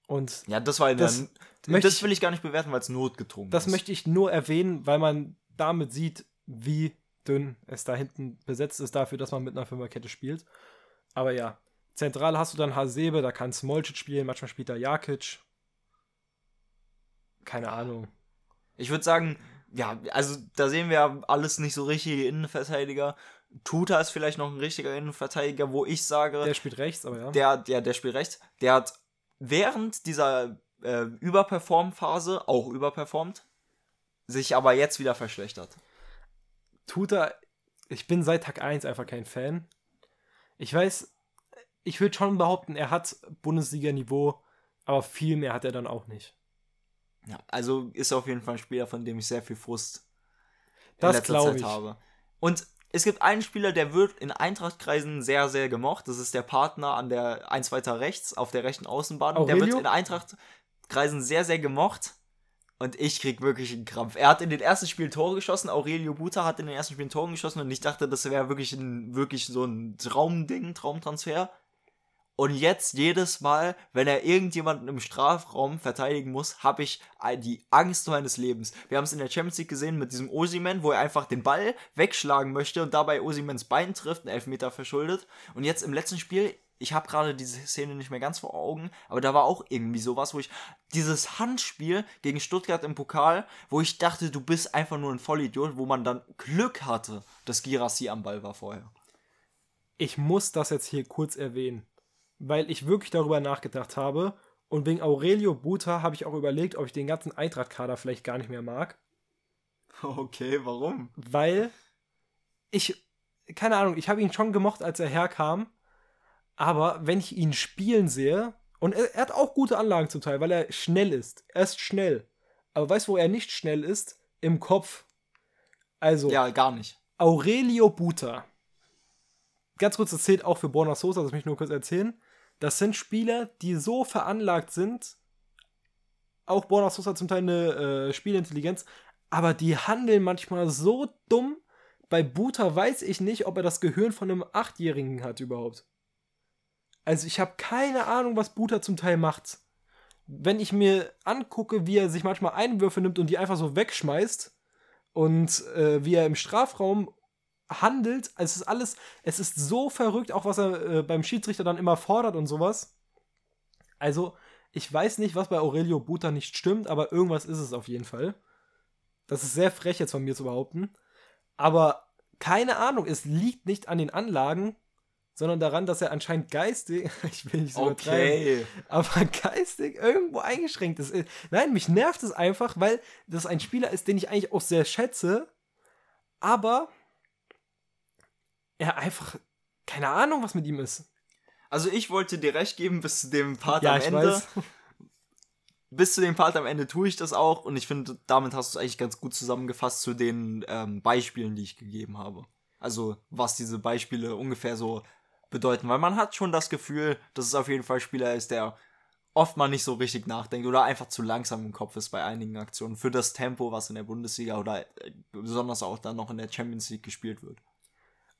Und ja, das war in das, der, das will ich gar nicht bewerten, weil es notgedrungen das ist. Das möchte ich nur erwähnen, weil man damit sieht, wie dünn es da hinten besetzt ist dafür, dass man mit einer Fünferkette spielt. Aber ja, zentral hast du dann Hasebe, da kann Smolcic spielen, manchmal spielt da Jakic. Keine Ahnung. Ich würde sagen, ja, also da sehen wir alles nicht so richtige Innenverteidiger. Tuta ist vielleicht noch ein richtiger Innenverteidiger, wo ich sage. Der spielt rechts, aber ja. Der, der, der spielt rechts. Der hat während dieser äh, Überperform-Phase auch überperformt, sich aber jetzt wieder verschlechtert. Tuta, ich bin seit Tag 1 einfach kein Fan. Ich weiß, ich würde schon behaupten, er hat Bundesliga-Niveau, aber viel mehr hat er dann auch nicht. Ja, also ist auf jeden Fall ein Spieler, von dem ich sehr viel Frust in das letzter Zeit ich. habe. Und es gibt einen Spieler, der wird in Eintrachtkreisen sehr, sehr gemocht. Das ist der Partner an der eins weiter rechts, auf der rechten Außenbahn. Aurelio? Der wird in Eintrachtkreisen sehr, sehr gemocht. Und ich krieg wirklich einen Krampf. Er hat in den ersten Spielen Tore geschossen. Aurelio Buta hat in den ersten Spielen Tore geschossen. Und ich dachte, das wäre wirklich, wirklich so ein Traumding, Traumtransfer. Und jetzt jedes Mal, wenn er irgendjemanden im Strafraum verteidigen muss, habe ich die Angst meines Lebens. Wir haben es in der Champions League gesehen mit diesem Osiman, wo er einfach den Ball wegschlagen möchte und dabei Osimans Bein trifft, einen Elfmeter verschuldet. Und jetzt im letzten Spiel, ich habe gerade diese Szene nicht mehr ganz vor Augen, aber da war auch irgendwie sowas, wo ich dieses Handspiel gegen Stuttgart im Pokal, wo ich dachte, du bist einfach nur ein Vollidiot, wo man dann Glück hatte, dass Girassi am Ball war vorher. Ich muss das jetzt hier kurz erwähnen weil ich wirklich darüber nachgedacht habe. Und wegen Aurelio Buta habe ich auch überlegt, ob ich den ganzen Eintracht-Kader vielleicht gar nicht mehr mag. Okay, warum? Weil ich, keine Ahnung, ich habe ihn schon gemocht, als er herkam. Aber wenn ich ihn spielen sehe, und er, er, hat auch gute Anlagen zum Teil, weil er schnell ist. Er ist schnell. Aber weißt du, wo er nicht schnell ist? Im Kopf. Also. Ja, gar nicht. Aurelio Buta. Ganz kurz, das zählt auch für Borna Sosa, das möchte ich nur kurz erzählen. Das sind Spieler, die so veranlagt sind, auch Borna Sosa hat zum Teil eine äh, Spielintelligenz, aber die handeln manchmal so dumm. Bei Buta weiß ich nicht, ob er das Gehirn von einem Achtjährigen hat überhaupt. Also ich habe keine Ahnung, was Buta zum Teil macht. Wenn ich mir angucke, wie er sich manchmal Einwürfe nimmt und die einfach so wegschmeißt und äh, wie er im Strafraum handelt. Es ist alles, es ist so verrückt, auch was er äh, beim Schiedsrichter dann immer fordert und sowas. Also, ich weiß nicht, was bei Aurelio Buta nicht stimmt, aber irgendwas ist es auf jeden Fall. Das ist sehr frech jetzt von mir zu behaupten. Aber keine Ahnung, es liegt nicht an den Anlagen, sondern daran, dass er anscheinend geistig, ich will nicht so okay. aber geistig irgendwo eingeschränkt ist. Nein, mich nervt es einfach, weil das ein Spieler ist, den ich eigentlich auch sehr schätze, aber er einfach keine Ahnung, was mit ihm ist. Also ich wollte dir recht geben bis zu dem Part ja, am Ende. Weiß. Bis zu dem Part am Ende tue ich das auch und ich finde, damit hast du es eigentlich ganz gut zusammengefasst zu den ähm, Beispielen, die ich gegeben habe. Also was diese Beispiele ungefähr so bedeuten, weil man hat schon das Gefühl, dass es auf jeden Fall Spieler ist, der oft mal nicht so richtig nachdenkt oder einfach zu langsam im Kopf ist bei einigen Aktionen für das Tempo, was in der Bundesliga oder äh, besonders auch dann noch in der Champions League gespielt wird.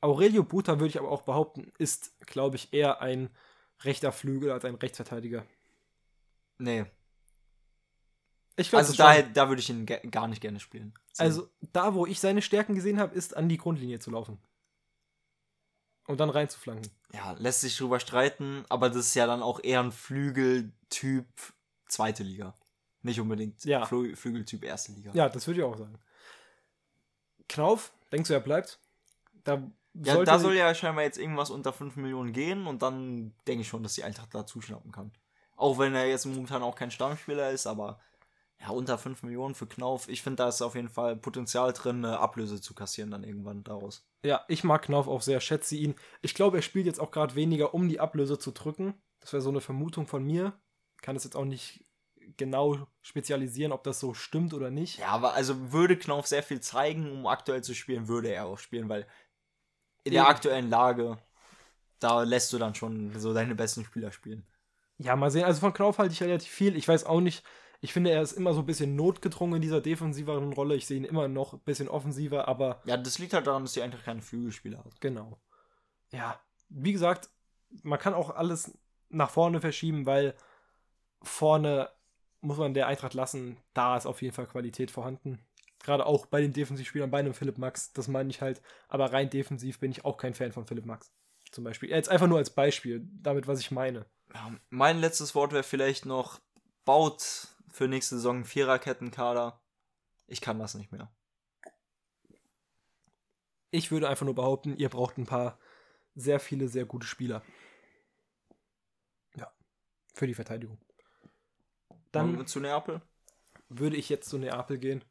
Aurelio Buta würde ich aber auch behaupten, ist, glaube ich, eher ein rechter Flügel als ein Rechtsverteidiger. Nee. Ich glaub, also da, da würde ich ihn gar nicht gerne spielen. So. Also da, wo ich seine Stärken gesehen habe, ist an die Grundlinie zu laufen. Und dann reinzuflanken. Ja, lässt sich drüber streiten, aber das ist ja dann auch eher ein Flügeltyp zweite Liga. Nicht unbedingt Ja. Flü Flügeltyp erste Liga. Ja, das würde ich auch sagen. Knauf, denkst du, er bleibt? Da, Ja, da soll ja scheinbar jetzt irgendwas unter 5 Millionen gehen und dann denke ich schon, dass die Eintracht da zuschnappen kann. Auch wenn er jetzt momentan auch kein Stammspieler ist, aber ja, unter 5 Millionen für Knauf, ich finde, da ist auf jeden Fall Potenzial drin, eine Ablöse zu kassieren dann irgendwann daraus. Ja, ich mag Knauf auch sehr, schätze ihn. Ich glaube, er spielt jetzt auch gerade weniger, um die Ablöse zu drücken. Das wäre so eine Vermutung von mir. Kann es jetzt auch nicht genau spezialisieren, ob das so stimmt oder nicht. Ja, aber also würde Knauf sehr viel zeigen, um aktuell zu spielen, würde er auch spielen, weil in der aktuellen Lage, da lässt du dann schon so deine besten Spieler spielen. Ja, mal sehen. Also von Knauf halte ich relativ viel. Ich weiß auch nicht. Ich finde, er ist immer so ein bisschen notgedrungen in dieser defensiveren Rolle. Ich sehe ihn immer noch ein bisschen offensiver, aber Ja, das liegt halt daran, dass die Eintracht keine Flügelspieler hat. genau. Ja, wie gesagt, man kann auch alles nach vorne verschieben, weil vorne muss man der Eintracht lassen. Da ist auf jeden Fall Qualität vorhanden. Gerade auch bei den Defensivspielern, bei einem Philipp Max, das meine ich halt. Aber rein defensiv bin ich auch kein Fan von Philipp Max. Zum Beispiel. Jetzt einfach nur als Beispiel, damit, was ich meine. Mein letztes Wort wäre vielleicht noch, baut für nächste Saison einen Viererkettenkader. Ich kann das nicht mehr. Ich würde einfach nur behaupten, ihr braucht ein paar sehr viele, sehr gute Spieler. Ja, für die Verteidigung. Dann Dann zu Neapel. würde ich jetzt zu Neapel gehen.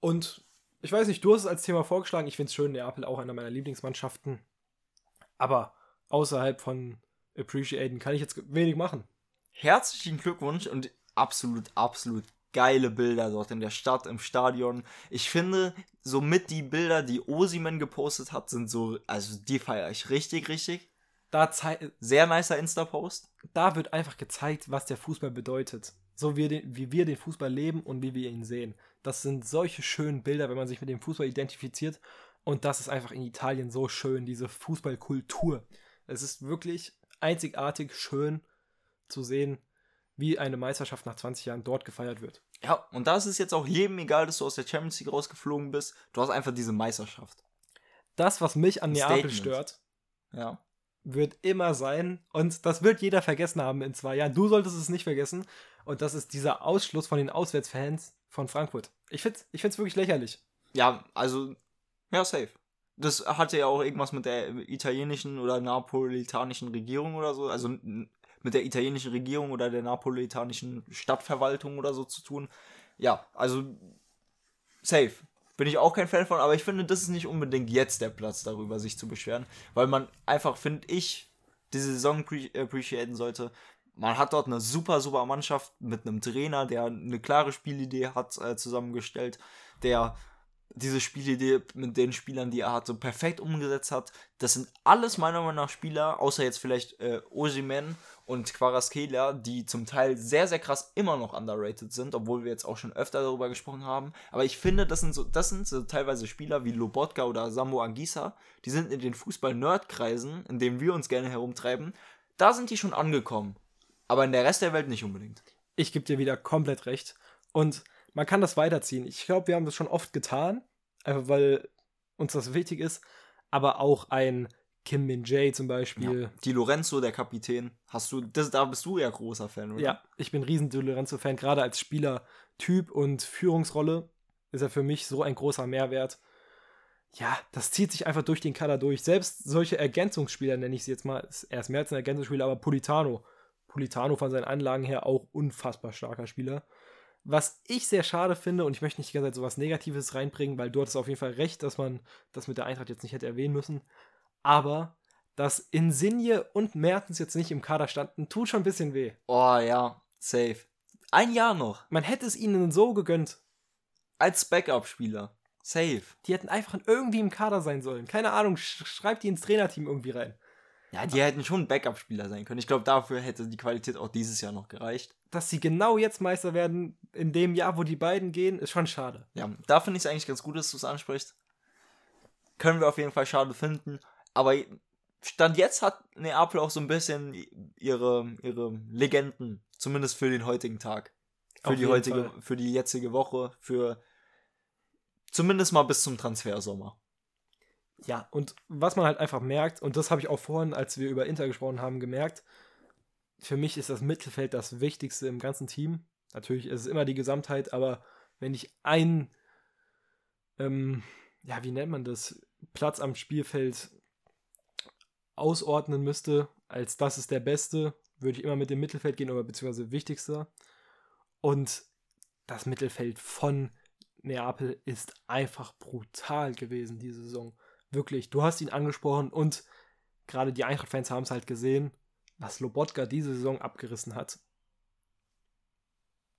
Und ich weiß nicht, du hast es als Thema vorgeschlagen. Ich finde es schön, Neapel auch einer meiner Lieblingsmannschaften. Aber außerhalb von Appreciaten kann ich jetzt wenig machen. Herzlichen Glückwunsch und absolut, absolut geile Bilder dort in der Stadt, im Stadion. Ich finde, somit die Bilder, die Osimen gepostet hat, sind so, also die feiere ich richtig, richtig. Da, Sehr nicer Insta-Post. da wird einfach gezeigt, was der Fußball bedeutet. So wie, den, wie wir den Fußball leben und wie wir ihn sehen. Das sind solche schönen Bilder, wenn man sich mit dem Fußball identifiziert. Und das ist einfach in Italien so schön, diese Fußballkultur. Es ist wirklich einzigartig schön zu sehen, wie eine Meisterschaft nach 20 Jahren dort gefeiert wird. Ja, und da ist es jetzt auch jedem egal, dass du aus der Champions League rausgeflogen bist. Du hast einfach diese Meisterschaft. Das, was mich an Neapel stört, Ja. wird immer sein, und das wird jeder vergessen haben in zwei Jahren. Du solltest es nicht vergessen. Und das ist dieser Ausschluss von den Auswärtsfans von Frankfurt. Ich find's, ich find's wirklich lächerlich. Ja, also, ja, safe. Das hatte ja auch irgendwas mit der italienischen oder napolitanischen Regierung oder so, also mit der italienischen Regierung oder der napolitanischen Stadtverwaltung oder so zu tun. Ja, also, safe. Bin ich auch kein Fan von, aber ich finde, das ist nicht unbedingt jetzt der Platz, darüber sich zu beschweren, weil man einfach, finde ich, diese Saison appre- appreciaten sollte. Man hat dort eine super, super Mannschaft mit einem Trainer, der eine klare Spielidee hat, äh, zusammengestellt, der diese Spielidee mit den Spielern, die er hatte, perfekt umgesetzt hat. Das sind alles meiner Meinung nach Spieler, außer jetzt vielleicht äh, Osimhen und Quaraskelia, die zum Teil sehr, sehr krass immer noch underrated sind, obwohl wir jetzt auch schon öfter darüber gesprochen haben. Aber ich finde, das sind so, das sind so teilweise Spieler wie Lobotka oder Sambo Angisa, die sind in den Fußball-Nerd-Kreisen, in denen wir uns gerne herumtreiben, da sind die schon angekommen. Aber in der Rest der Welt nicht unbedingt. Ich gebe dir wieder komplett recht. Und man kann das weiterziehen. Ich glaube, wir haben das schon oft getan, einfach weil uns das wichtig ist. Aber auch ein Kim Min Jae zum Beispiel. Ja. Die Lorenzo, der Kapitän, hast du, das, da bist du ja großer Fan, oder? Ja, ich bin riesen Di Lorenzo-Fan, gerade als Spielertyp und Führungsrolle ist er für mich so ein großer Mehrwert. Ja, das zieht sich einfach durch den Kader durch. Selbst solche Ergänzungsspieler, nenne ich sie jetzt mal, er ist mehr als ein Ergänzungsspieler, aber Politano. Politano von seinen Anlagen her auch unfassbar starker Spieler. Was ich sehr schade finde, und ich möchte nicht die ganze Zeit sowas Negatives reinbringen, weil du hattest auf jeden Fall recht, dass man das mit der Eintracht jetzt nicht hätte erwähnen müssen. Aber dass Insigne und Mertens jetzt nicht im Kader standen, tut schon ein bisschen weh. Oh ja, safe. Ein Jahr noch. Man hätte es ihnen so gegönnt. Als Backup-Spieler. Safe. Die hätten einfach irgendwie im Kader sein sollen. Keine Ahnung, sch schreibt die ins Trainerteam irgendwie rein. Ja, die hätten schon Backup-Spieler sein können. Ich glaube, dafür hätte die Qualität auch dieses Jahr noch gereicht. Dass sie genau jetzt Meister werden, in dem Jahr, wo die beiden gehen, ist schon schade. Ja, da finde ich es eigentlich ganz gut, dass du es ansprichst. Können wir auf jeden Fall schade finden. Aber Stand jetzt hat Neapel auch so ein bisschen ihre, ihre Legenden. Zumindest für den heutigen Tag. Für Auf die heutige, Fall. für die jetzige Woche. Für zumindest mal bis zum Transfersommer. Ja, und was man halt einfach merkt, und das habe ich auch vorhin, als wir über Inter gesprochen haben, gemerkt, für mich ist das Mittelfeld das Wichtigste im ganzen Team. Natürlich ist es immer die Gesamtheit, aber wenn ich einen, ähm, ja, wie nennt man das, Platz am Spielfeld ausordnen müsste, als das ist der beste, würde ich immer mit dem Mittelfeld gehen, oder beziehungsweise wichtigster. Und das Mittelfeld von Neapel ist einfach brutal gewesen diese Saison. Wirklich, du hast ihn angesprochen und gerade die Eintracht-Fans haben es halt gesehen, was Lobotka diese Saison abgerissen hat.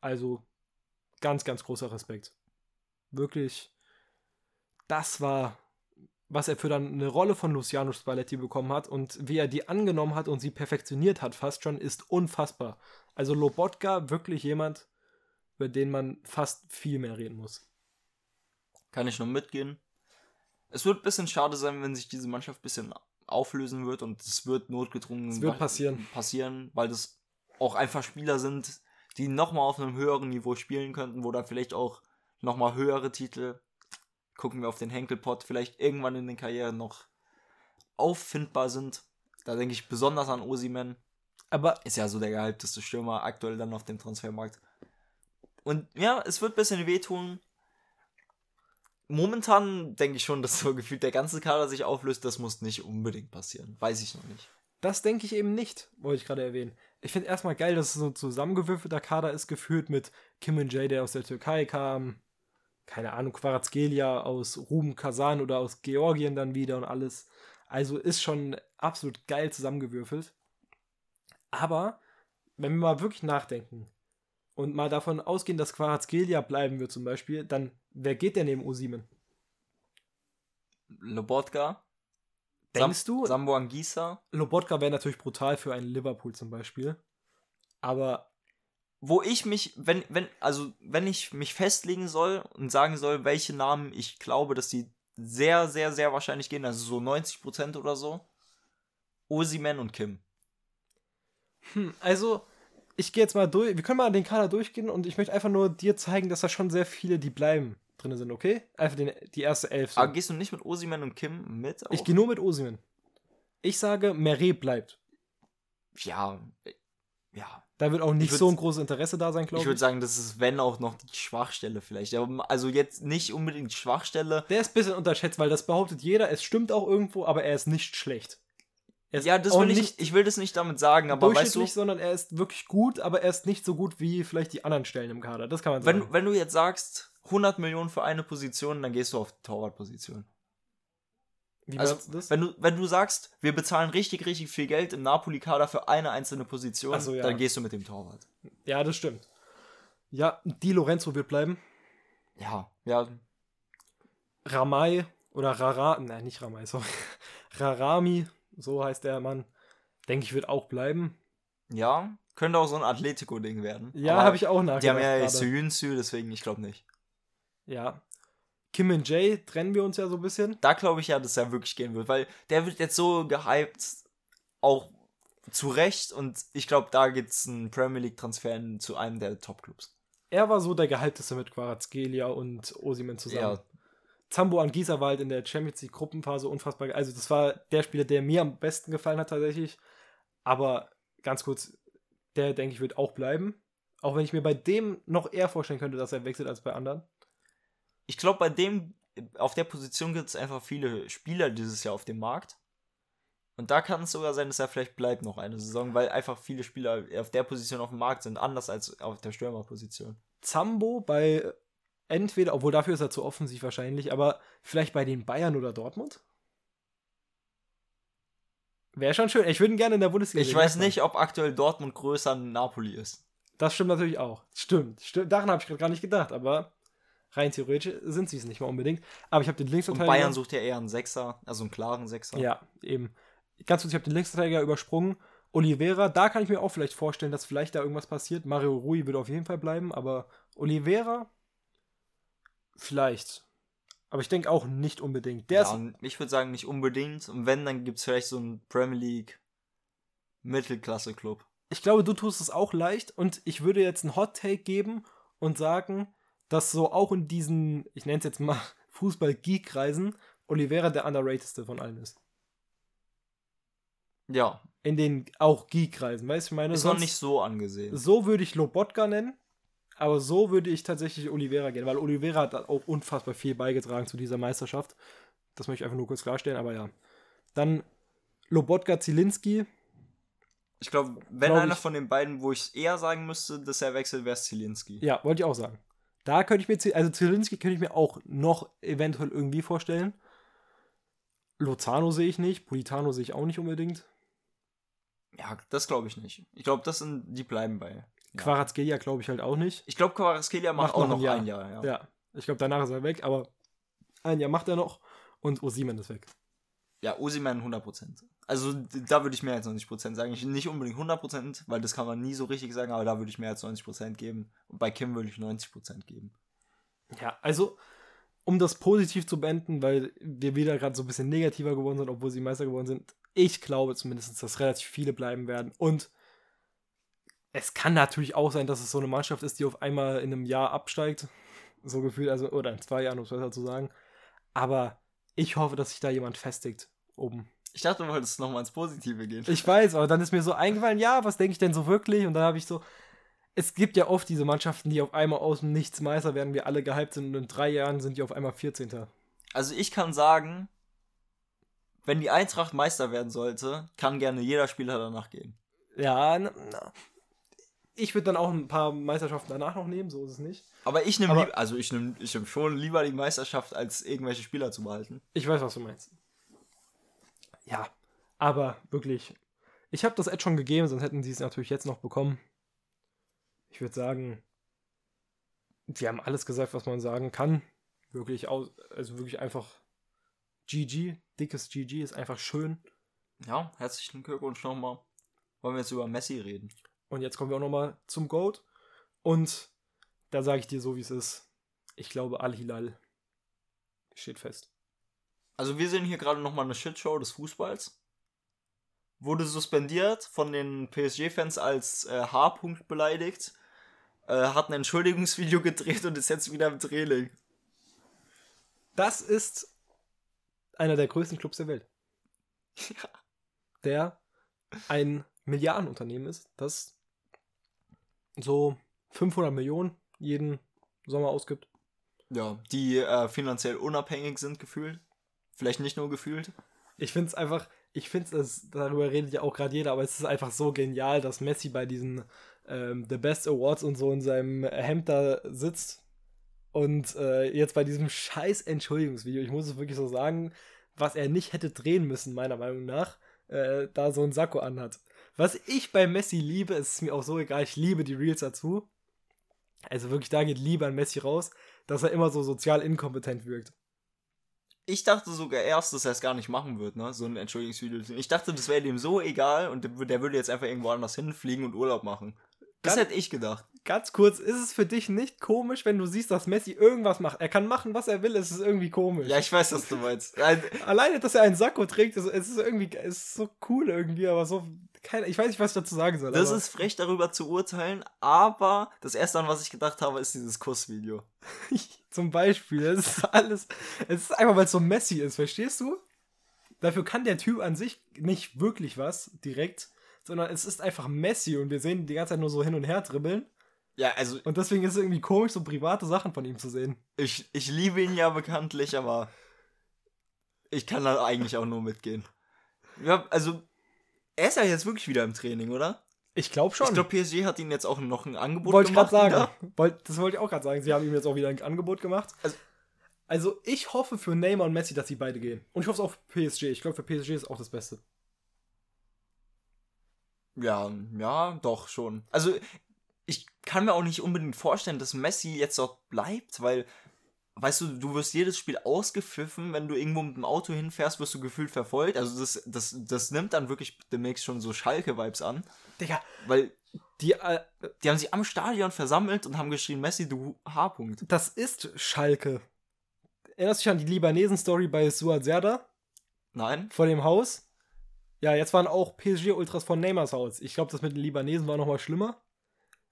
Also ganz, ganz großer Respekt. Wirklich, das war, was er für dann eine Rolle von Luciano Spalletti bekommen hat und wie er die angenommen hat und sie perfektioniert hat, fast schon, ist unfassbar. Also Lobotka, wirklich jemand, über den man fast viel mehr reden muss. Kann ich nur mitgehen. Es wird ein bisschen schade sein, wenn sich diese Mannschaft ein bisschen auflösen wird und es wird notgedrungen es wird passieren. passieren, weil das auch einfach Spieler sind, die nochmal auf einem höheren Niveau spielen könnten, wo da vielleicht auch nochmal höhere Titel, gucken wir auf den Henkelpot, vielleicht irgendwann in den Karrieren noch auffindbar sind. Da denke ich besonders an Osimen. Aber ist ja so der gehypteste Stürmer aktuell dann auf dem Transfermarkt. Und ja, es wird ein bisschen wehtun. Momentan denke ich schon, dass so gefühlt der ganze Kader sich auflöst. Das muss nicht unbedingt passieren. Weiß ich noch nicht. Das denke ich eben nicht, wollte ich gerade erwähnen. Ich finde erstmal geil, dass es so ein zusammengewürfelter Kader ist, geführt mit Kim und Jay, der aus der Türkei kam. Keine Ahnung, Quarazgelia aus Ruben Kazan oder aus Georgien dann wieder und alles. Also ist schon absolut geil zusammengewürfelt. Aber, wenn wir mal wirklich nachdenken und mal davon ausgehen, dass Quarazgelia bleiben wird zum Beispiel, dann wer geht denn neben U7? Lobotka. Denkst Sam du? Sambo Angisa. Lobotka wäre natürlich brutal für einen Liverpool zum Beispiel. Aber Wo ich mich, wenn, wenn, also wenn ich mich festlegen soll und sagen soll, welche Namen ich glaube, dass die sehr, sehr, sehr wahrscheinlich gehen, also so 90% oder so, Osiman und Kim. Hm, also, ich gehe jetzt mal durch. Wir können mal den Kader durchgehen und ich möchte einfach nur dir zeigen, dass da schon sehr viele, die bleiben, drin sind, okay? Einfach den, die erste Elf. so. Aber gehst du nicht mit Osiman und Kim mit? Auch? Ich gehe nur mit Osimen. Ich sage, Meret bleibt. ja, ja. Da wird auch nicht würd- so ein großes Interesse da sein, Ich glaube ich. würde sagen, das ist, wenn auch noch die Schwachstelle vielleicht. Aber also jetzt nicht unbedingt Schwachstelle. Der ist ein bisschen unterschätzt, weil das behauptet jeder. Es stimmt auch irgendwo, aber er ist nicht schlecht. Ist Ja, das will ich, ich will das nicht damit sagen, aber weißt du, sondern er ist wirklich gut, aber er ist nicht so gut wie vielleicht die anderen Stellen im Kader. Das kann man wenn, sagen. wenn du jetzt sagst, 100 Millionen für eine Position, dann gehst du auf die Torwartposition. wie Also, meinst du das? wenn du, wenn du sagst, wir bezahlen richtig, richtig viel Geld im Napoli-Kader für eine einzelne Position, so, ja. dann gehst du mit dem Torwart. Ja, das stimmt. Ja, Di Lorenzo wird bleiben. Ja, ja, Ramai oder Rara, nein, nicht Ramai, sorry. Rarami, so heißt der Mann, denke ich, wird auch bleiben. ja. Könnte auch so ein Atletico-Ding werden. Ja, habe ich auch nachgedacht. Die haben ja. Soyuncu, deswegen ich glaube nicht. Ja. Kim und Jay trennen wir uns ja so ein bisschen. Da glaube ich ja, dass er wirklich gehen wird, weil der wird jetzt so gehypt, auch zu Recht und ich glaube, da gibt es einen Premier League-Transfer zu einem der Top-Clubs. Er war so der Gehalteste mit Quarazgelia und Osimen zusammen. Ja, Zambo Anguissa war halt in der Champions League Gruppenphase unfassbar. Also das war der Spieler, der mir am besten gefallen hat tatsächlich. Aber ganz kurz, der denke ich wird auch bleiben. Auch wenn ich mir bei dem noch eher vorstellen könnte, dass er wechselt als bei anderen. Ich glaube, bei dem, auf der Position gibt es einfach viele Spieler dieses Jahr auf dem Markt. Und da kann es sogar sein, dass er vielleicht bleibt noch eine Saison, weil einfach viele Spieler auf der Position auf dem Markt sind, anders als auf der Stürmerposition. Zambo bei entweder, obwohl dafür ist er zu offensiv wahrscheinlich, aber vielleicht bei den Bayern oder Dortmund? Wäre schon schön. Ich würde ihn gerne in der Bundesliga Ich weiß nicht, ob aktuell Dortmund größer an Napoli ist. Das stimmt natürlich auch. Stimmt. stimmt. Daran habe ich gerade gar nicht gedacht, aber rein theoretisch sind sie es nicht mal unbedingt. Aber ich habe den Und Linksverteidiger. Bayern sucht ja eher einen Sechser, also einen klaren Sechser. Ja, eben. Ganz kurz, ich habe den Linksverteidiger übersprungen. Oliveira, da kann ich mir auch vielleicht vorstellen, dass vielleicht da irgendwas passiert. Mario Rui wird auf jeden Fall bleiben, aber Oliveira vielleicht. Aber ich denke auch nicht unbedingt. Der ja, und ich würde sagen, nicht unbedingt. Und wenn, dann gibt es vielleicht so einen Premier League Mittelklasse-Club. ich glaube, du tust es auch leicht und ich würde jetzt einen Hot Take geben und sagen, dass so auch in diesen, ich nenne es jetzt mal Fußball-Geek-Kreisen, Oliveira der underratedste von allen ist. Ja, In den auch Geek-Kreisen, weißt du, ich meine? ist noch nicht so angesehen. So würde ich Lobotka nennen, aber so würde ich tatsächlich Oliveira gehen, weil Oliveira hat auch unfassbar viel beigetragen zu dieser Meisterschaft. Das möchte ich einfach nur kurz klarstellen, aber ja. Dann Lobotka Zielinski. Ich glaube, wenn Glaub einer ich- von den beiden, wo ich eher sagen müsste, dass er wechselt, wäre es Zielinski. Ja, wollte ich auch sagen. Da könnte ich mir, also Zielinski könnte ich mir auch noch eventuell irgendwie vorstellen. Lozano sehe ich nicht, Politano sehe ich auch nicht unbedingt. Ja, das glaube ich nicht. Ich glaube, das sind, die bleiben bei. Ja. Quarazgelia glaube ich halt auch nicht. Ich glaube, Kvaratskhelia macht, Macht auch noch noch ein Jahr. ein Jahr. ja. Ja, ich glaube, danach ist er weg, aber ein Jahr macht er noch und Osimen ist weg. Ja, Osiman 100%. Also da würde ich mehr als 90% sagen. Ich, nicht unbedingt 100%, weil das kann man nie so richtig sagen, aber da würde ich mehr als 90% geben. Und bei Kim würde ich 90% geben. Ja, also, um das positiv zu beenden, weil wir wieder gerade so ein bisschen negativer geworden sind, obwohl sie Meister geworden sind. Ich glaube zumindest, dass relativ viele bleiben werden. Und es kann natürlich auch sein, dass es so eine Mannschaft ist, die auf einmal in einem Jahr absteigt. So gefühlt, also, oder in zwei Jahren, um es besser zu sagen. Aber ich hoffe, dass sich da jemand festigt oben. Ich dachte, du wolltest nochmal ins Positive gehen. Ich weiß, aber dann ist mir so eingefallen, ja, was denke ich denn so wirklich? Und dann habe ich so, es gibt ja oft diese Mannschaften, die auf einmal aus dem Nichts Meister werden, wir alle gehypt sind und in drei Jahren sind die auf einmal 14. Also ich kann sagen, wenn die Eintracht Meister werden sollte, kann gerne jeder Spieler danach gehen. Ja, na, na. ich würde dann auch ein paar Meisterschaften danach noch nehmen, so ist es nicht. Aber ich nehme also ich nehme ich nehm schon lieber die Meisterschaft, als irgendwelche Spieler zu behalten. Ich weiß, was du meinst. Ja, aber wirklich, ich habe das Ad schon gegeben, sonst hätten sie es natürlich jetzt noch bekommen. Ich würde sagen, wir haben alles gesagt, was man sagen kann. Wirklich aus, also wirklich einfach GG, dickes GG ist einfach schön. Ja, herzlichen Glückwunsch nochmal. Wollen wir jetzt über Messi reden? Und jetzt kommen wir auch nochmal zum Goat. Und da sage ich dir so, wie es ist. Ich glaube, Al-Hilal steht fest. Also wir sehen hier gerade nochmal eine Shitshow des Fußballs. Wurde suspendiert von den PSG-Fans als äh, H-Punkt beleidigt. Äh, hat ein Entschuldigungsvideo gedreht und ist jetzt wieder im Training. Das ist einer der größten Clubs der Welt. Der ein Milliardenunternehmen ist, das so 500 Millionen jeden Sommer ausgibt. Ja, die äh, finanziell unabhängig sind gefühlt. Vielleicht nicht nur gefühlt. Ich finde es einfach, ich finde es, darüber redet ja auch gerade jeder, aber es ist einfach so genial, dass Messi bei diesen ähm, The Best Awards und so in seinem Hemd da sitzt und äh, jetzt bei diesem scheiß Entschuldigungsvideo, ich muss es wirklich so sagen, was er nicht hätte drehen müssen, meiner Meinung nach, äh, da so ein Sakko anhat. Was ich bei Messi liebe, ist mir auch so egal, ich liebe die Reels dazu. Also wirklich, da geht Liebe an Messi raus, dass er immer so sozial inkompetent wirkt. Ich dachte sogar erst, dass er es gar nicht machen wird, ne? So ein Entschuldigungsvideo. Ich dachte, das wäre dem so egal und der, würde jetzt einfach irgendwo anders hinfliegen und Urlaub machen. Das Ganz- hätte ich gedacht. Ganz kurz, ist es für dich nicht komisch, wenn du siehst, dass Messi irgendwas macht? Er kann machen, was er will, es ist irgendwie komisch. Ja, ich weiß, was du meinst. Alleine, dass er einen Sakko trägt, ist, es ist irgendwie, es ist so cool irgendwie, aber so, keine, ich weiß nicht, was ich dazu sagen soll. Das aber ist frech darüber zu urteilen, aber das erste, an was ich gedacht habe, ist dieses Kussvideo. zum Beispiel, es ist alles, es ist einfach, weil es so Messi ist, verstehst du? Dafür kann der Typ an sich nicht wirklich was direkt, sondern es ist einfach Messi und wir sehen ihn die ganze Zeit nur so hin und her dribbeln Ja, also und deswegen ist es irgendwie komisch, so private Sachen von ihm zu sehen. ich, ich liebe ihn ja bekanntlich, aber ich kann da eigentlich auch nur mitgehen. Ja, also er ist ja jetzt wirklich wieder im Training, oder? Ich glaube schon. Ich glaube, PSG hat ihm jetzt auch noch ein Angebot Wollte ich gerade gemacht. sagen. Wollt, das wollte ich auch gerade sagen. Sie haben ihm jetzt auch wieder ein Angebot gemacht. Also- Also, ich hoffe für Neymar und Messi, dass sie beide gehen. Und ich hoffe es auch für PSG. Ich glaube, für PSG ist auch das Beste. Ja, ja, doch schon. Also ich kann mir auch nicht unbedingt vorstellen, dass Messi jetzt dort bleibt, weil, weißt du, du wirst jedes Spiel ausgepfiffen, wenn du irgendwo mit dem Auto hinfährst, wirst du gefühlt verfolgt. Also das, das, das nimmt dann wirklich demnächst schon so Schalke-Vibes an, Digga, weil die, äh, die haben sich am Stadion versammelt und haben geschrien, Messi, du H-Punkt. das ist Schalke. Erinnerst du dich an die Libanesen-Story bei Suat Serdar Nein? vor dem Haus? Ja, jetzt waren auch PSG-Ultras von Neymars Haus. Ich glaube, das mit den Libanesen war noch mal schlimmer.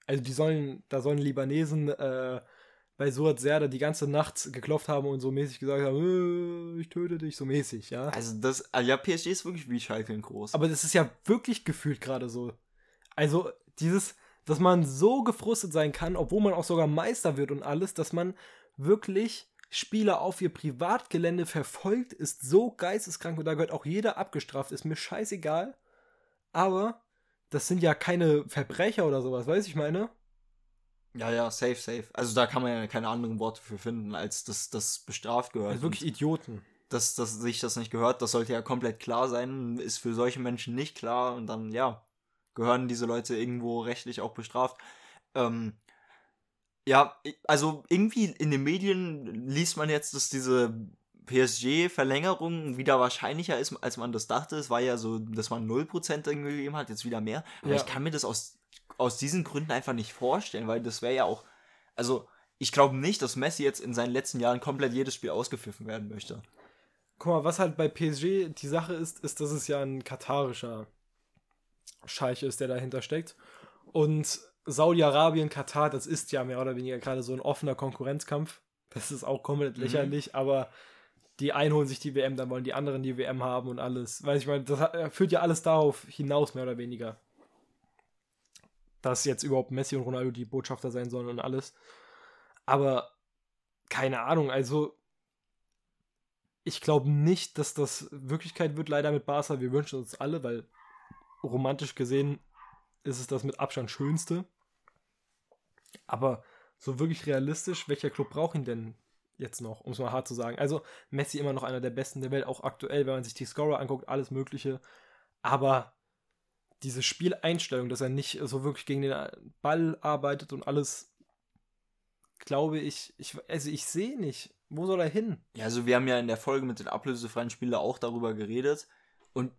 Also, die sollen, da sollen Libanesen äh, bei Suat Serdar die ganze Nacht geklopft haben und so mäßig gesagt haben, äh, ich töte dich, so mäßig, ja. Also das, also ja, PSG ist wirklich wie Schalke groß. Aber das ist ja wirklich gefühlt gerade so. Also dieses, dass man so gefrustet sein kann, obwohl man auch sogar Meister wird und alles, dass man wirklich Spieler auf ihr Privatgelände verfolgt, ist so geisteskrank und da gehört auch jeder abgestraft, ist mir scheißegal. Aber das sind ja keine Verbrecher oder sowas, weiß ich meine? Ja, ja, safe, safe. Also da kann man ja keine anderen Worte für finden, als dass das bestraft gehört. Also wirklich Idioten. Dass, dass sich das nicht gehört, das sollte ja komplett klar sein, ist für solche Menschen nicht klar und dann, ja, gehören diese Leute irgendwo rechtlich auch bestraft. Ähm, ja, also irgendwie in den Medien liest man jetzt, dass diese PSG-Verlängerung wieder wahrscheinlicher ist, als man das dachte. Es war ja so, dass man 0% irgendwie gegeben hat, jetzt wieder mehr. Aber ja. ich kann mir das aus aus diesen Gründen einfach nicht vorstellen, weil das wäre ja auch, also ich glaube nicht, dass Messi jetzt in seinen letzten Jahren komplett jedes Spiel ausgepfiffen werden möchte. Guck mal, was halt bei PSG die Sache ist, ist, dass es ja ein katarischer Scheich ist, der dahinter steckt. Und Saudi-Arabien, Katar, das ist ja mehr oder weniger gerade so ein offener Konkurrenzkampf. Das ist auch komplett mhm. lächerlich, mhm. aber die einen holen sich die WM, dann wollen die anderen die WM haben und alles. Weiß ich mal, das führt ja alles darauf hinaus, mehr oder weniger dass jetzt überhaupt Messi und Ronaldo die Botschafter sein sollen und alles. Aber keine Ahnung, also ich glaube nicht, dass das Wirklichkeit wird, leider mit Barca. Wir wünschen uns alle, weil romantisch gesehen ist es das mit Abstand schönste. Aber so wirklich realistisch, welcher Club braucht ihn denn jetzt noch, um es mal hart zu sagen? Also Messi immer noch einer der besten der Welt, auch aktuell, wenn man sich die Scorer anguckt, alles Mögliche. Aber diese Spieleinstellung, dass er nicht so wirklich gegen den Ball arbeitet und alles, glaube ich, ich also ich sehe nicht. Wo soll er hin? Ja, also wir haben ja in der Folge mit den ablösefreien Spielern auch darüber geredet. Und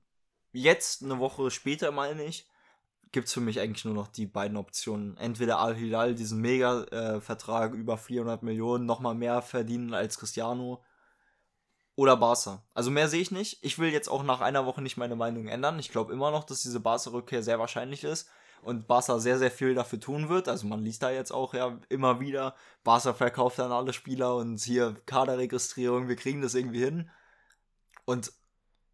jetzt, eine Woche später, meine ich, gibt es für mich eigentlich nur noch die beiden Optionen. Entweder Al-Hilal, diesen Mega-Vertrag äh, über 400 Millionen, nochmal mehr verdienen als Cristiano oder Barca. Also mehr sehe ich nicht. Ich will jetzt auch nach einer Woche nicht meine Meinung ändern. Ich glaube immer noch, dass diese Barca-Rückkehr sehr wahrscheinlich ist und Barca sehr, sehr viel dafür tun wird. Also man liest da jetzt auch ja immer wieder, Barca verkauft dann alle Spieler und hier Kaderregistrierung, wir kriegen das irgendwie hin. Und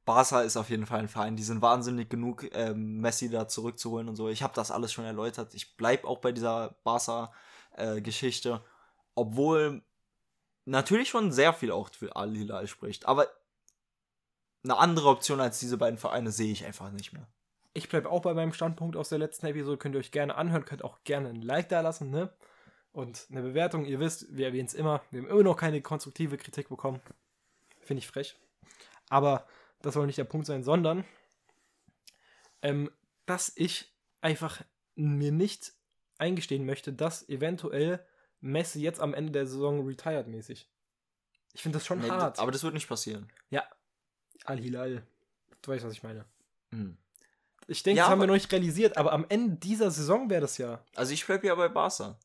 Barca ist auf jeden Fall ein Verein, die sind wahnsinnig genug, ähm, Messi da zurückzuholen und so. Ich habe das alles schon erläutert. Ich bleibe auch bei dieser Barca-Geschichte. Äh, Obwohl natürlich schon sehr viel auch für Al-Hilal spricht, aber eine andere Option als diese beiden Vereine sehe ich einfach nicht mehr. Ich bleibe auch bei meinem Standpunkt aus der letzten Episode. Könnt ihr euch gerne anhören, könnt auch gerne ein Like da lassen, ne? Und eine Bewertung. Ihr wisst, wir erwähnen es immer. Wir haben immer noch keine konstruktive Kritik bekommen. Finde ich frech. Aber das soll nicht der Punkt sein, sondern ähm, dass ich einfach mir nicht eingestehen möchte, dass eventuell Messi jetzt am Ende der Saison retired mäßig. Ich finde das schon nee, hart. Aber das wird nicht passieren. Ja. Al-Hilal. Du weißt, was ich meine. Hm. Ich denke, ja, das haben wir noch nicht realisiert, aber am Ende dieser Saison wäre das ja. Also ich bleibe ja bei Barca.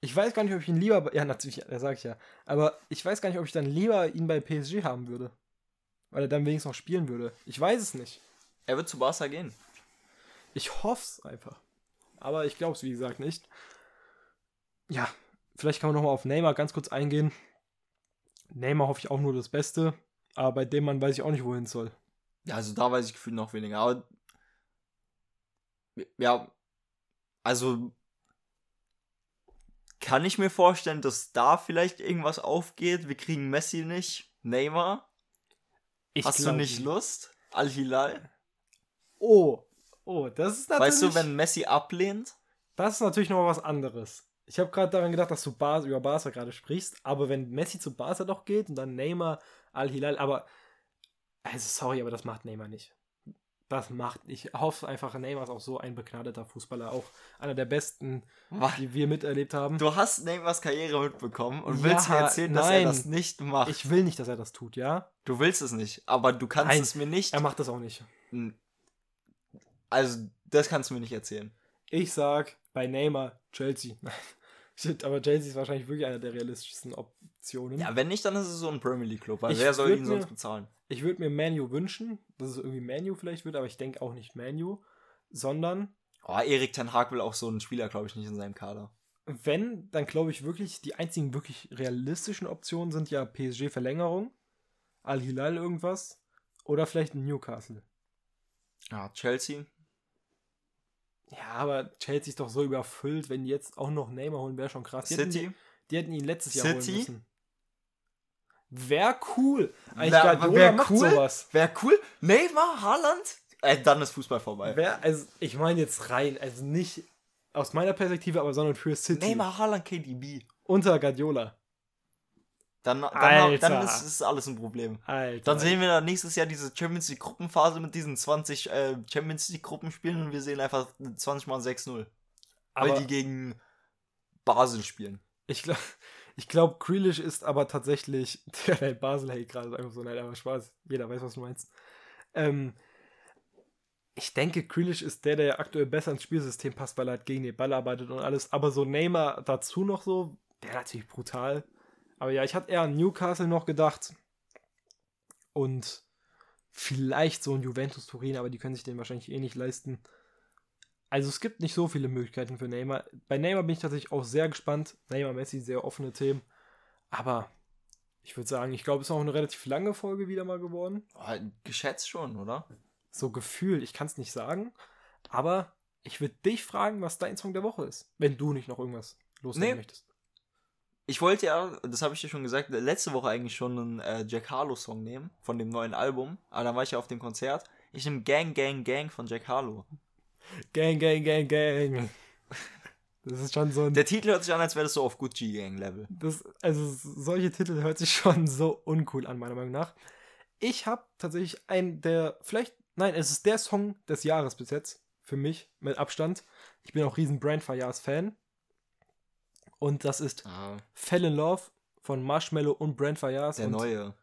Ich weiß gar nicht, ob ich ihn lieber. Ja, natürlich, da sage ich ja. Aber ich weiß gar nicht, ob ich dann lieber ihn bei PSG haben würde. Weil er dann wenigstens noch spielen würde. Ich weiß es nicht. Er wird zu Barca gehen. Ich hoffe es einfach. Aber ich glaube es, wie gesagt, nicht ja, vielleicht kann man nochmal auf Neymar ganz kurz eingehen. Neymar hoffe ich auch nur das Beste, aber bei dem Mann weiß ich auch nicht, wohin soll. Ja, also da weiß ich gefühlt noch weniger. Aber ja, also kann ich mir vorstellen, dass da vielleicht irgendwas aufgeht. Wir kriegen Messi nicht. Neymar. Ich Hast du nicht Lust? Al-Hilal? Oh, oh, das ist natürlich. Weißt du, wenn Messi ablehnt? Das ist natürlich noch was anderes. Ich habe gerade daran gedacht, dass du Bar über Barca gerade sprichst, aber wenn Messi zu Barca doch geht und dann Neymar, Al-Hilal, aber also sorry, aber das macht Neymar nicht. Das macht, ich hoffe einfach, Neymar ist auch so ein begnadeter Fußballer, auch einer der besten, Was? die wir miterlebt haben. Du hast Neymars Karriere mitbekommen und ja, willst mir erzählen, nein, dass er das nicht macht. Ich will nicht, dass er das tut, ja? Du willst es nicht, aber du kannst nein, es mir nicht. Er macht das auch nicht. Also, das kannst du mir nicht erzählen. Ich sag bei Neymar Chelsea. aber Chelsea ist wahrscheinlich wirklich einer der realistischsten Optionen. Ja, wenn nicht, dann ist es so ein Premier League Club, weil ich wer soll ihn mir, sonst bezahlen? Ich würde mir Manu wünschen, dass es irgendwie Manu vielleicht wird, aber ich denke auch nicht Manu, sondern. Oh, Erik Ten Hag will auch so einen Spieler, glaube ich, nicht in seinem Kader. wenn, dann glaube ich wirklich, die einzigen wirklich realistischen Optionen sind ja PSG-Verlängerung, Al-Hilal irgendwas oder vielleicht Newcastle. Ja, Chelsea. Ja, aber Chelsea ist doch so überfüllt, wenn die jetzt auch noch Neymar holen, wäre schon krass. Die hätten, City. die hätten ihn letztes Jahr holen City? müssen. Wäre cool. Eigentlich Wär- Guardiola wär macht cool. sowas. Wäre cool. Neymar, Haaland. Äh, dann ist Fußball vorbei. Wär, also, ich meine jetzt rein, also nicht aus meiner Perspektive, aber sondern für City. Neymar, Haaland, KDB. Unter Guardiola. Dann, dann, Alter. dann ist, ist alles ein Problem. Alter. Dann sehen wir dann nächstes Jahr diese Champions League Gruppenphase mit diesen 20 äh, Champions League Gruppenspielen und wir sehen einfach 20 mal 6-0. Weil aber die gegen Basel spielen. ich glaube, ich glaub, Grealish ist aber tatsächlich, der, der Basel hält gerade ist einfach so, nein, aber Spaß. Jeder weiß, was du meinst. Ähm, ich denke, Grealish ist der, der aktuell besser ins Spielsystem passt, weil er halt gegen den Ball arbeitet und alles. Aber so Neymar dazu noch so, der natürlich brutal. Aber ja, ich hatte eher an Newcastle noch gedacht. Und vielleicht so ein Juventus Turin, aber die können sich den wahrscheinlich eh nicht leisten. Also es gibt nicht so viele Möglichkeiten für Neymar. Bei Neymar bin ich tatsächlich auch sehr gespannt. Neymar, Messi, sehr offene Themen. Aber ich würde sagen, ich glaube, es ist auch eine relativ lange Folge wieder mal geworden. Oh, geschätzt schon, oder? So Gefühl, ich kann es nicht sagen. Aber ich würde dich fragen, was dein Song der Woche ist. Wenn du nicht noch irgendwas loswerden Nee. möchtest. Ich wollte ja, das habe ich dir schon gesagt, letzte Woche eigentlich schon einen äh, Jack Harlow Song nehmen von dem neuen Album. Aber dann war ich ja auf dem Konzert. Ich nehme Gang, Gang, Gang von Jack Harlow. Gang, gang, gang, gang. Das ist schon so ein. Der Titel hört sich an, als wäre das so auf Gucci Gang Level. Das, also solche Titel hört sich schon so uncool an, meiner Meinung nach. Ich habe tatsächlich einen der, vielleicht, nein, es ist der Song des Jahres bis jetzt, für mich, mit Abstand. Ich bin auch riesen Brand Fayas Fan. Und das ist Ah, Fell in Love von Marshmallow und Brand Fayas. der und neue.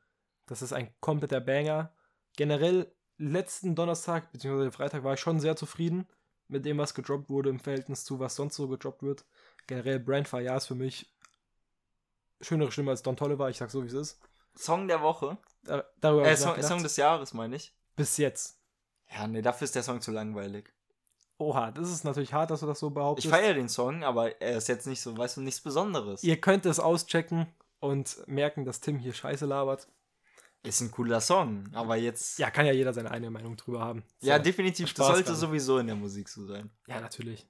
Das ist ein kompletter Banger. Generell, letzten Donnerstag bzw. Freitag war ich schon sehr zufrieden mit dem, was gedroppt wurde im Verhältnis zu, was sonst so gedroppt wird. Generell, Brand Fayar ist für mich schönere Stimme als Don Tolliver, ich sag so, wie es ist. Song der Woche. Da, darüber Äh, Song. Song des Jahres, meine ich. Bis jetzt. Ja, nee, dafür ist der Song zu langweilig. Oha, das ist natürlich hart, dass du das so Ich behauptest. feiere den Song, aber er ist jetzt nicht so, weißt du, nichts Besonderes. Ihr könnt es auschecken und merken, dass Tim hier Scheiße labert. Ist ein cooler Song, aber jetzt. Ja, kann ja jeder seine eigene Meinung drüber haben. ja So. definitiv. Spaß Das sollte dran. sowieso in der Musik so sein. Ja, natürlich.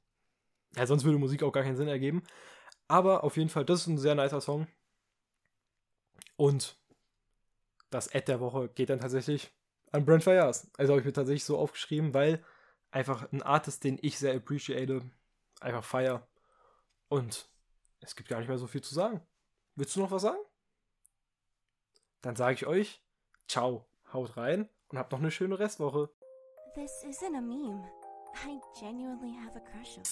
Ja, sonst würde Musik auch gar keinen Sinn ergeben. Aber auf jeden Fall, das ist ein sehr nicer Song. Und das Ad der Woche geht dann tatsächlich an Brent Fayas. Also habe ich mir tatsächlich so aufgeschrieben, weil einfach ein Artist, den ich sehr appreciate, einfach feier. Und es gibt gar nicht mehr so viel zu sagen. Willst du noch was sagen? Dann sage ich euch, ciao, haut rein und habt noch eine schöne Restwoche. This isn't a meme. I genuinely have a crush on.